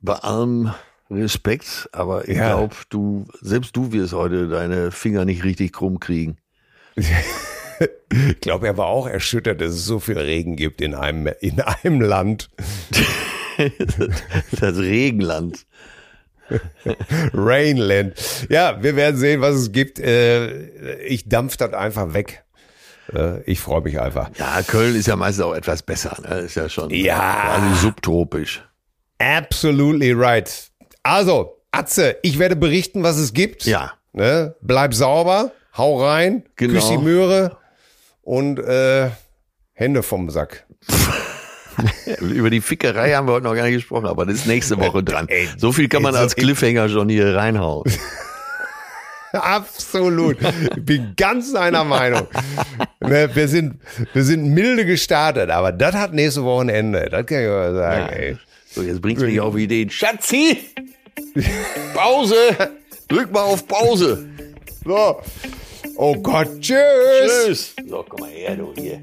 bei allem Respekt, aber ich Ja. glaube, du, selbst du wirst heute deine Finger nicht richtig krumm kriegen. *laughs* Ich glaube, er war auch erschüttert, dass es so viel Regen gibt in einem, in einem Land. *laughs* Das Regenland. *laughs* Rainland. Ja, wir werden sehen, was es gibt. Äh, Ich dampf das einfach weg. Äh, Ich freue mich einfach. Ja, Köln ist ja meistens auch etwas besser. Ne? Ist ja schon Ja. quasi subtropisch. Absolutely right. Also, Atze, ich werde berichten, was es gibt. Ja. Ne? Bleib sauber, hau rein, Genau. küss die Möhre und äh, Hände vom Sack. *laughs* Über die Fickerei haben wir heute noch gar nicht gesprochen, aber das ist nächste Woche *laughs* dran. So viel kann man ey, so- als Cliffhanger schon hier reinhauen. *laughs* *laughs* Absolut. Ich bin ganz deiner Meinung. Ne, wir, sind, wir sind milde gestartet, aber das hat nächste Woche ein Ende. Das kann ich mal sagen. Ja. Ey. So, jetzt bringst du mich auf Ideen. Schatzi! *laughs* Pause! Drück mal auf Pause! So. Oh Gott, tschüss. Tschüss! So, komm mal her, du hier.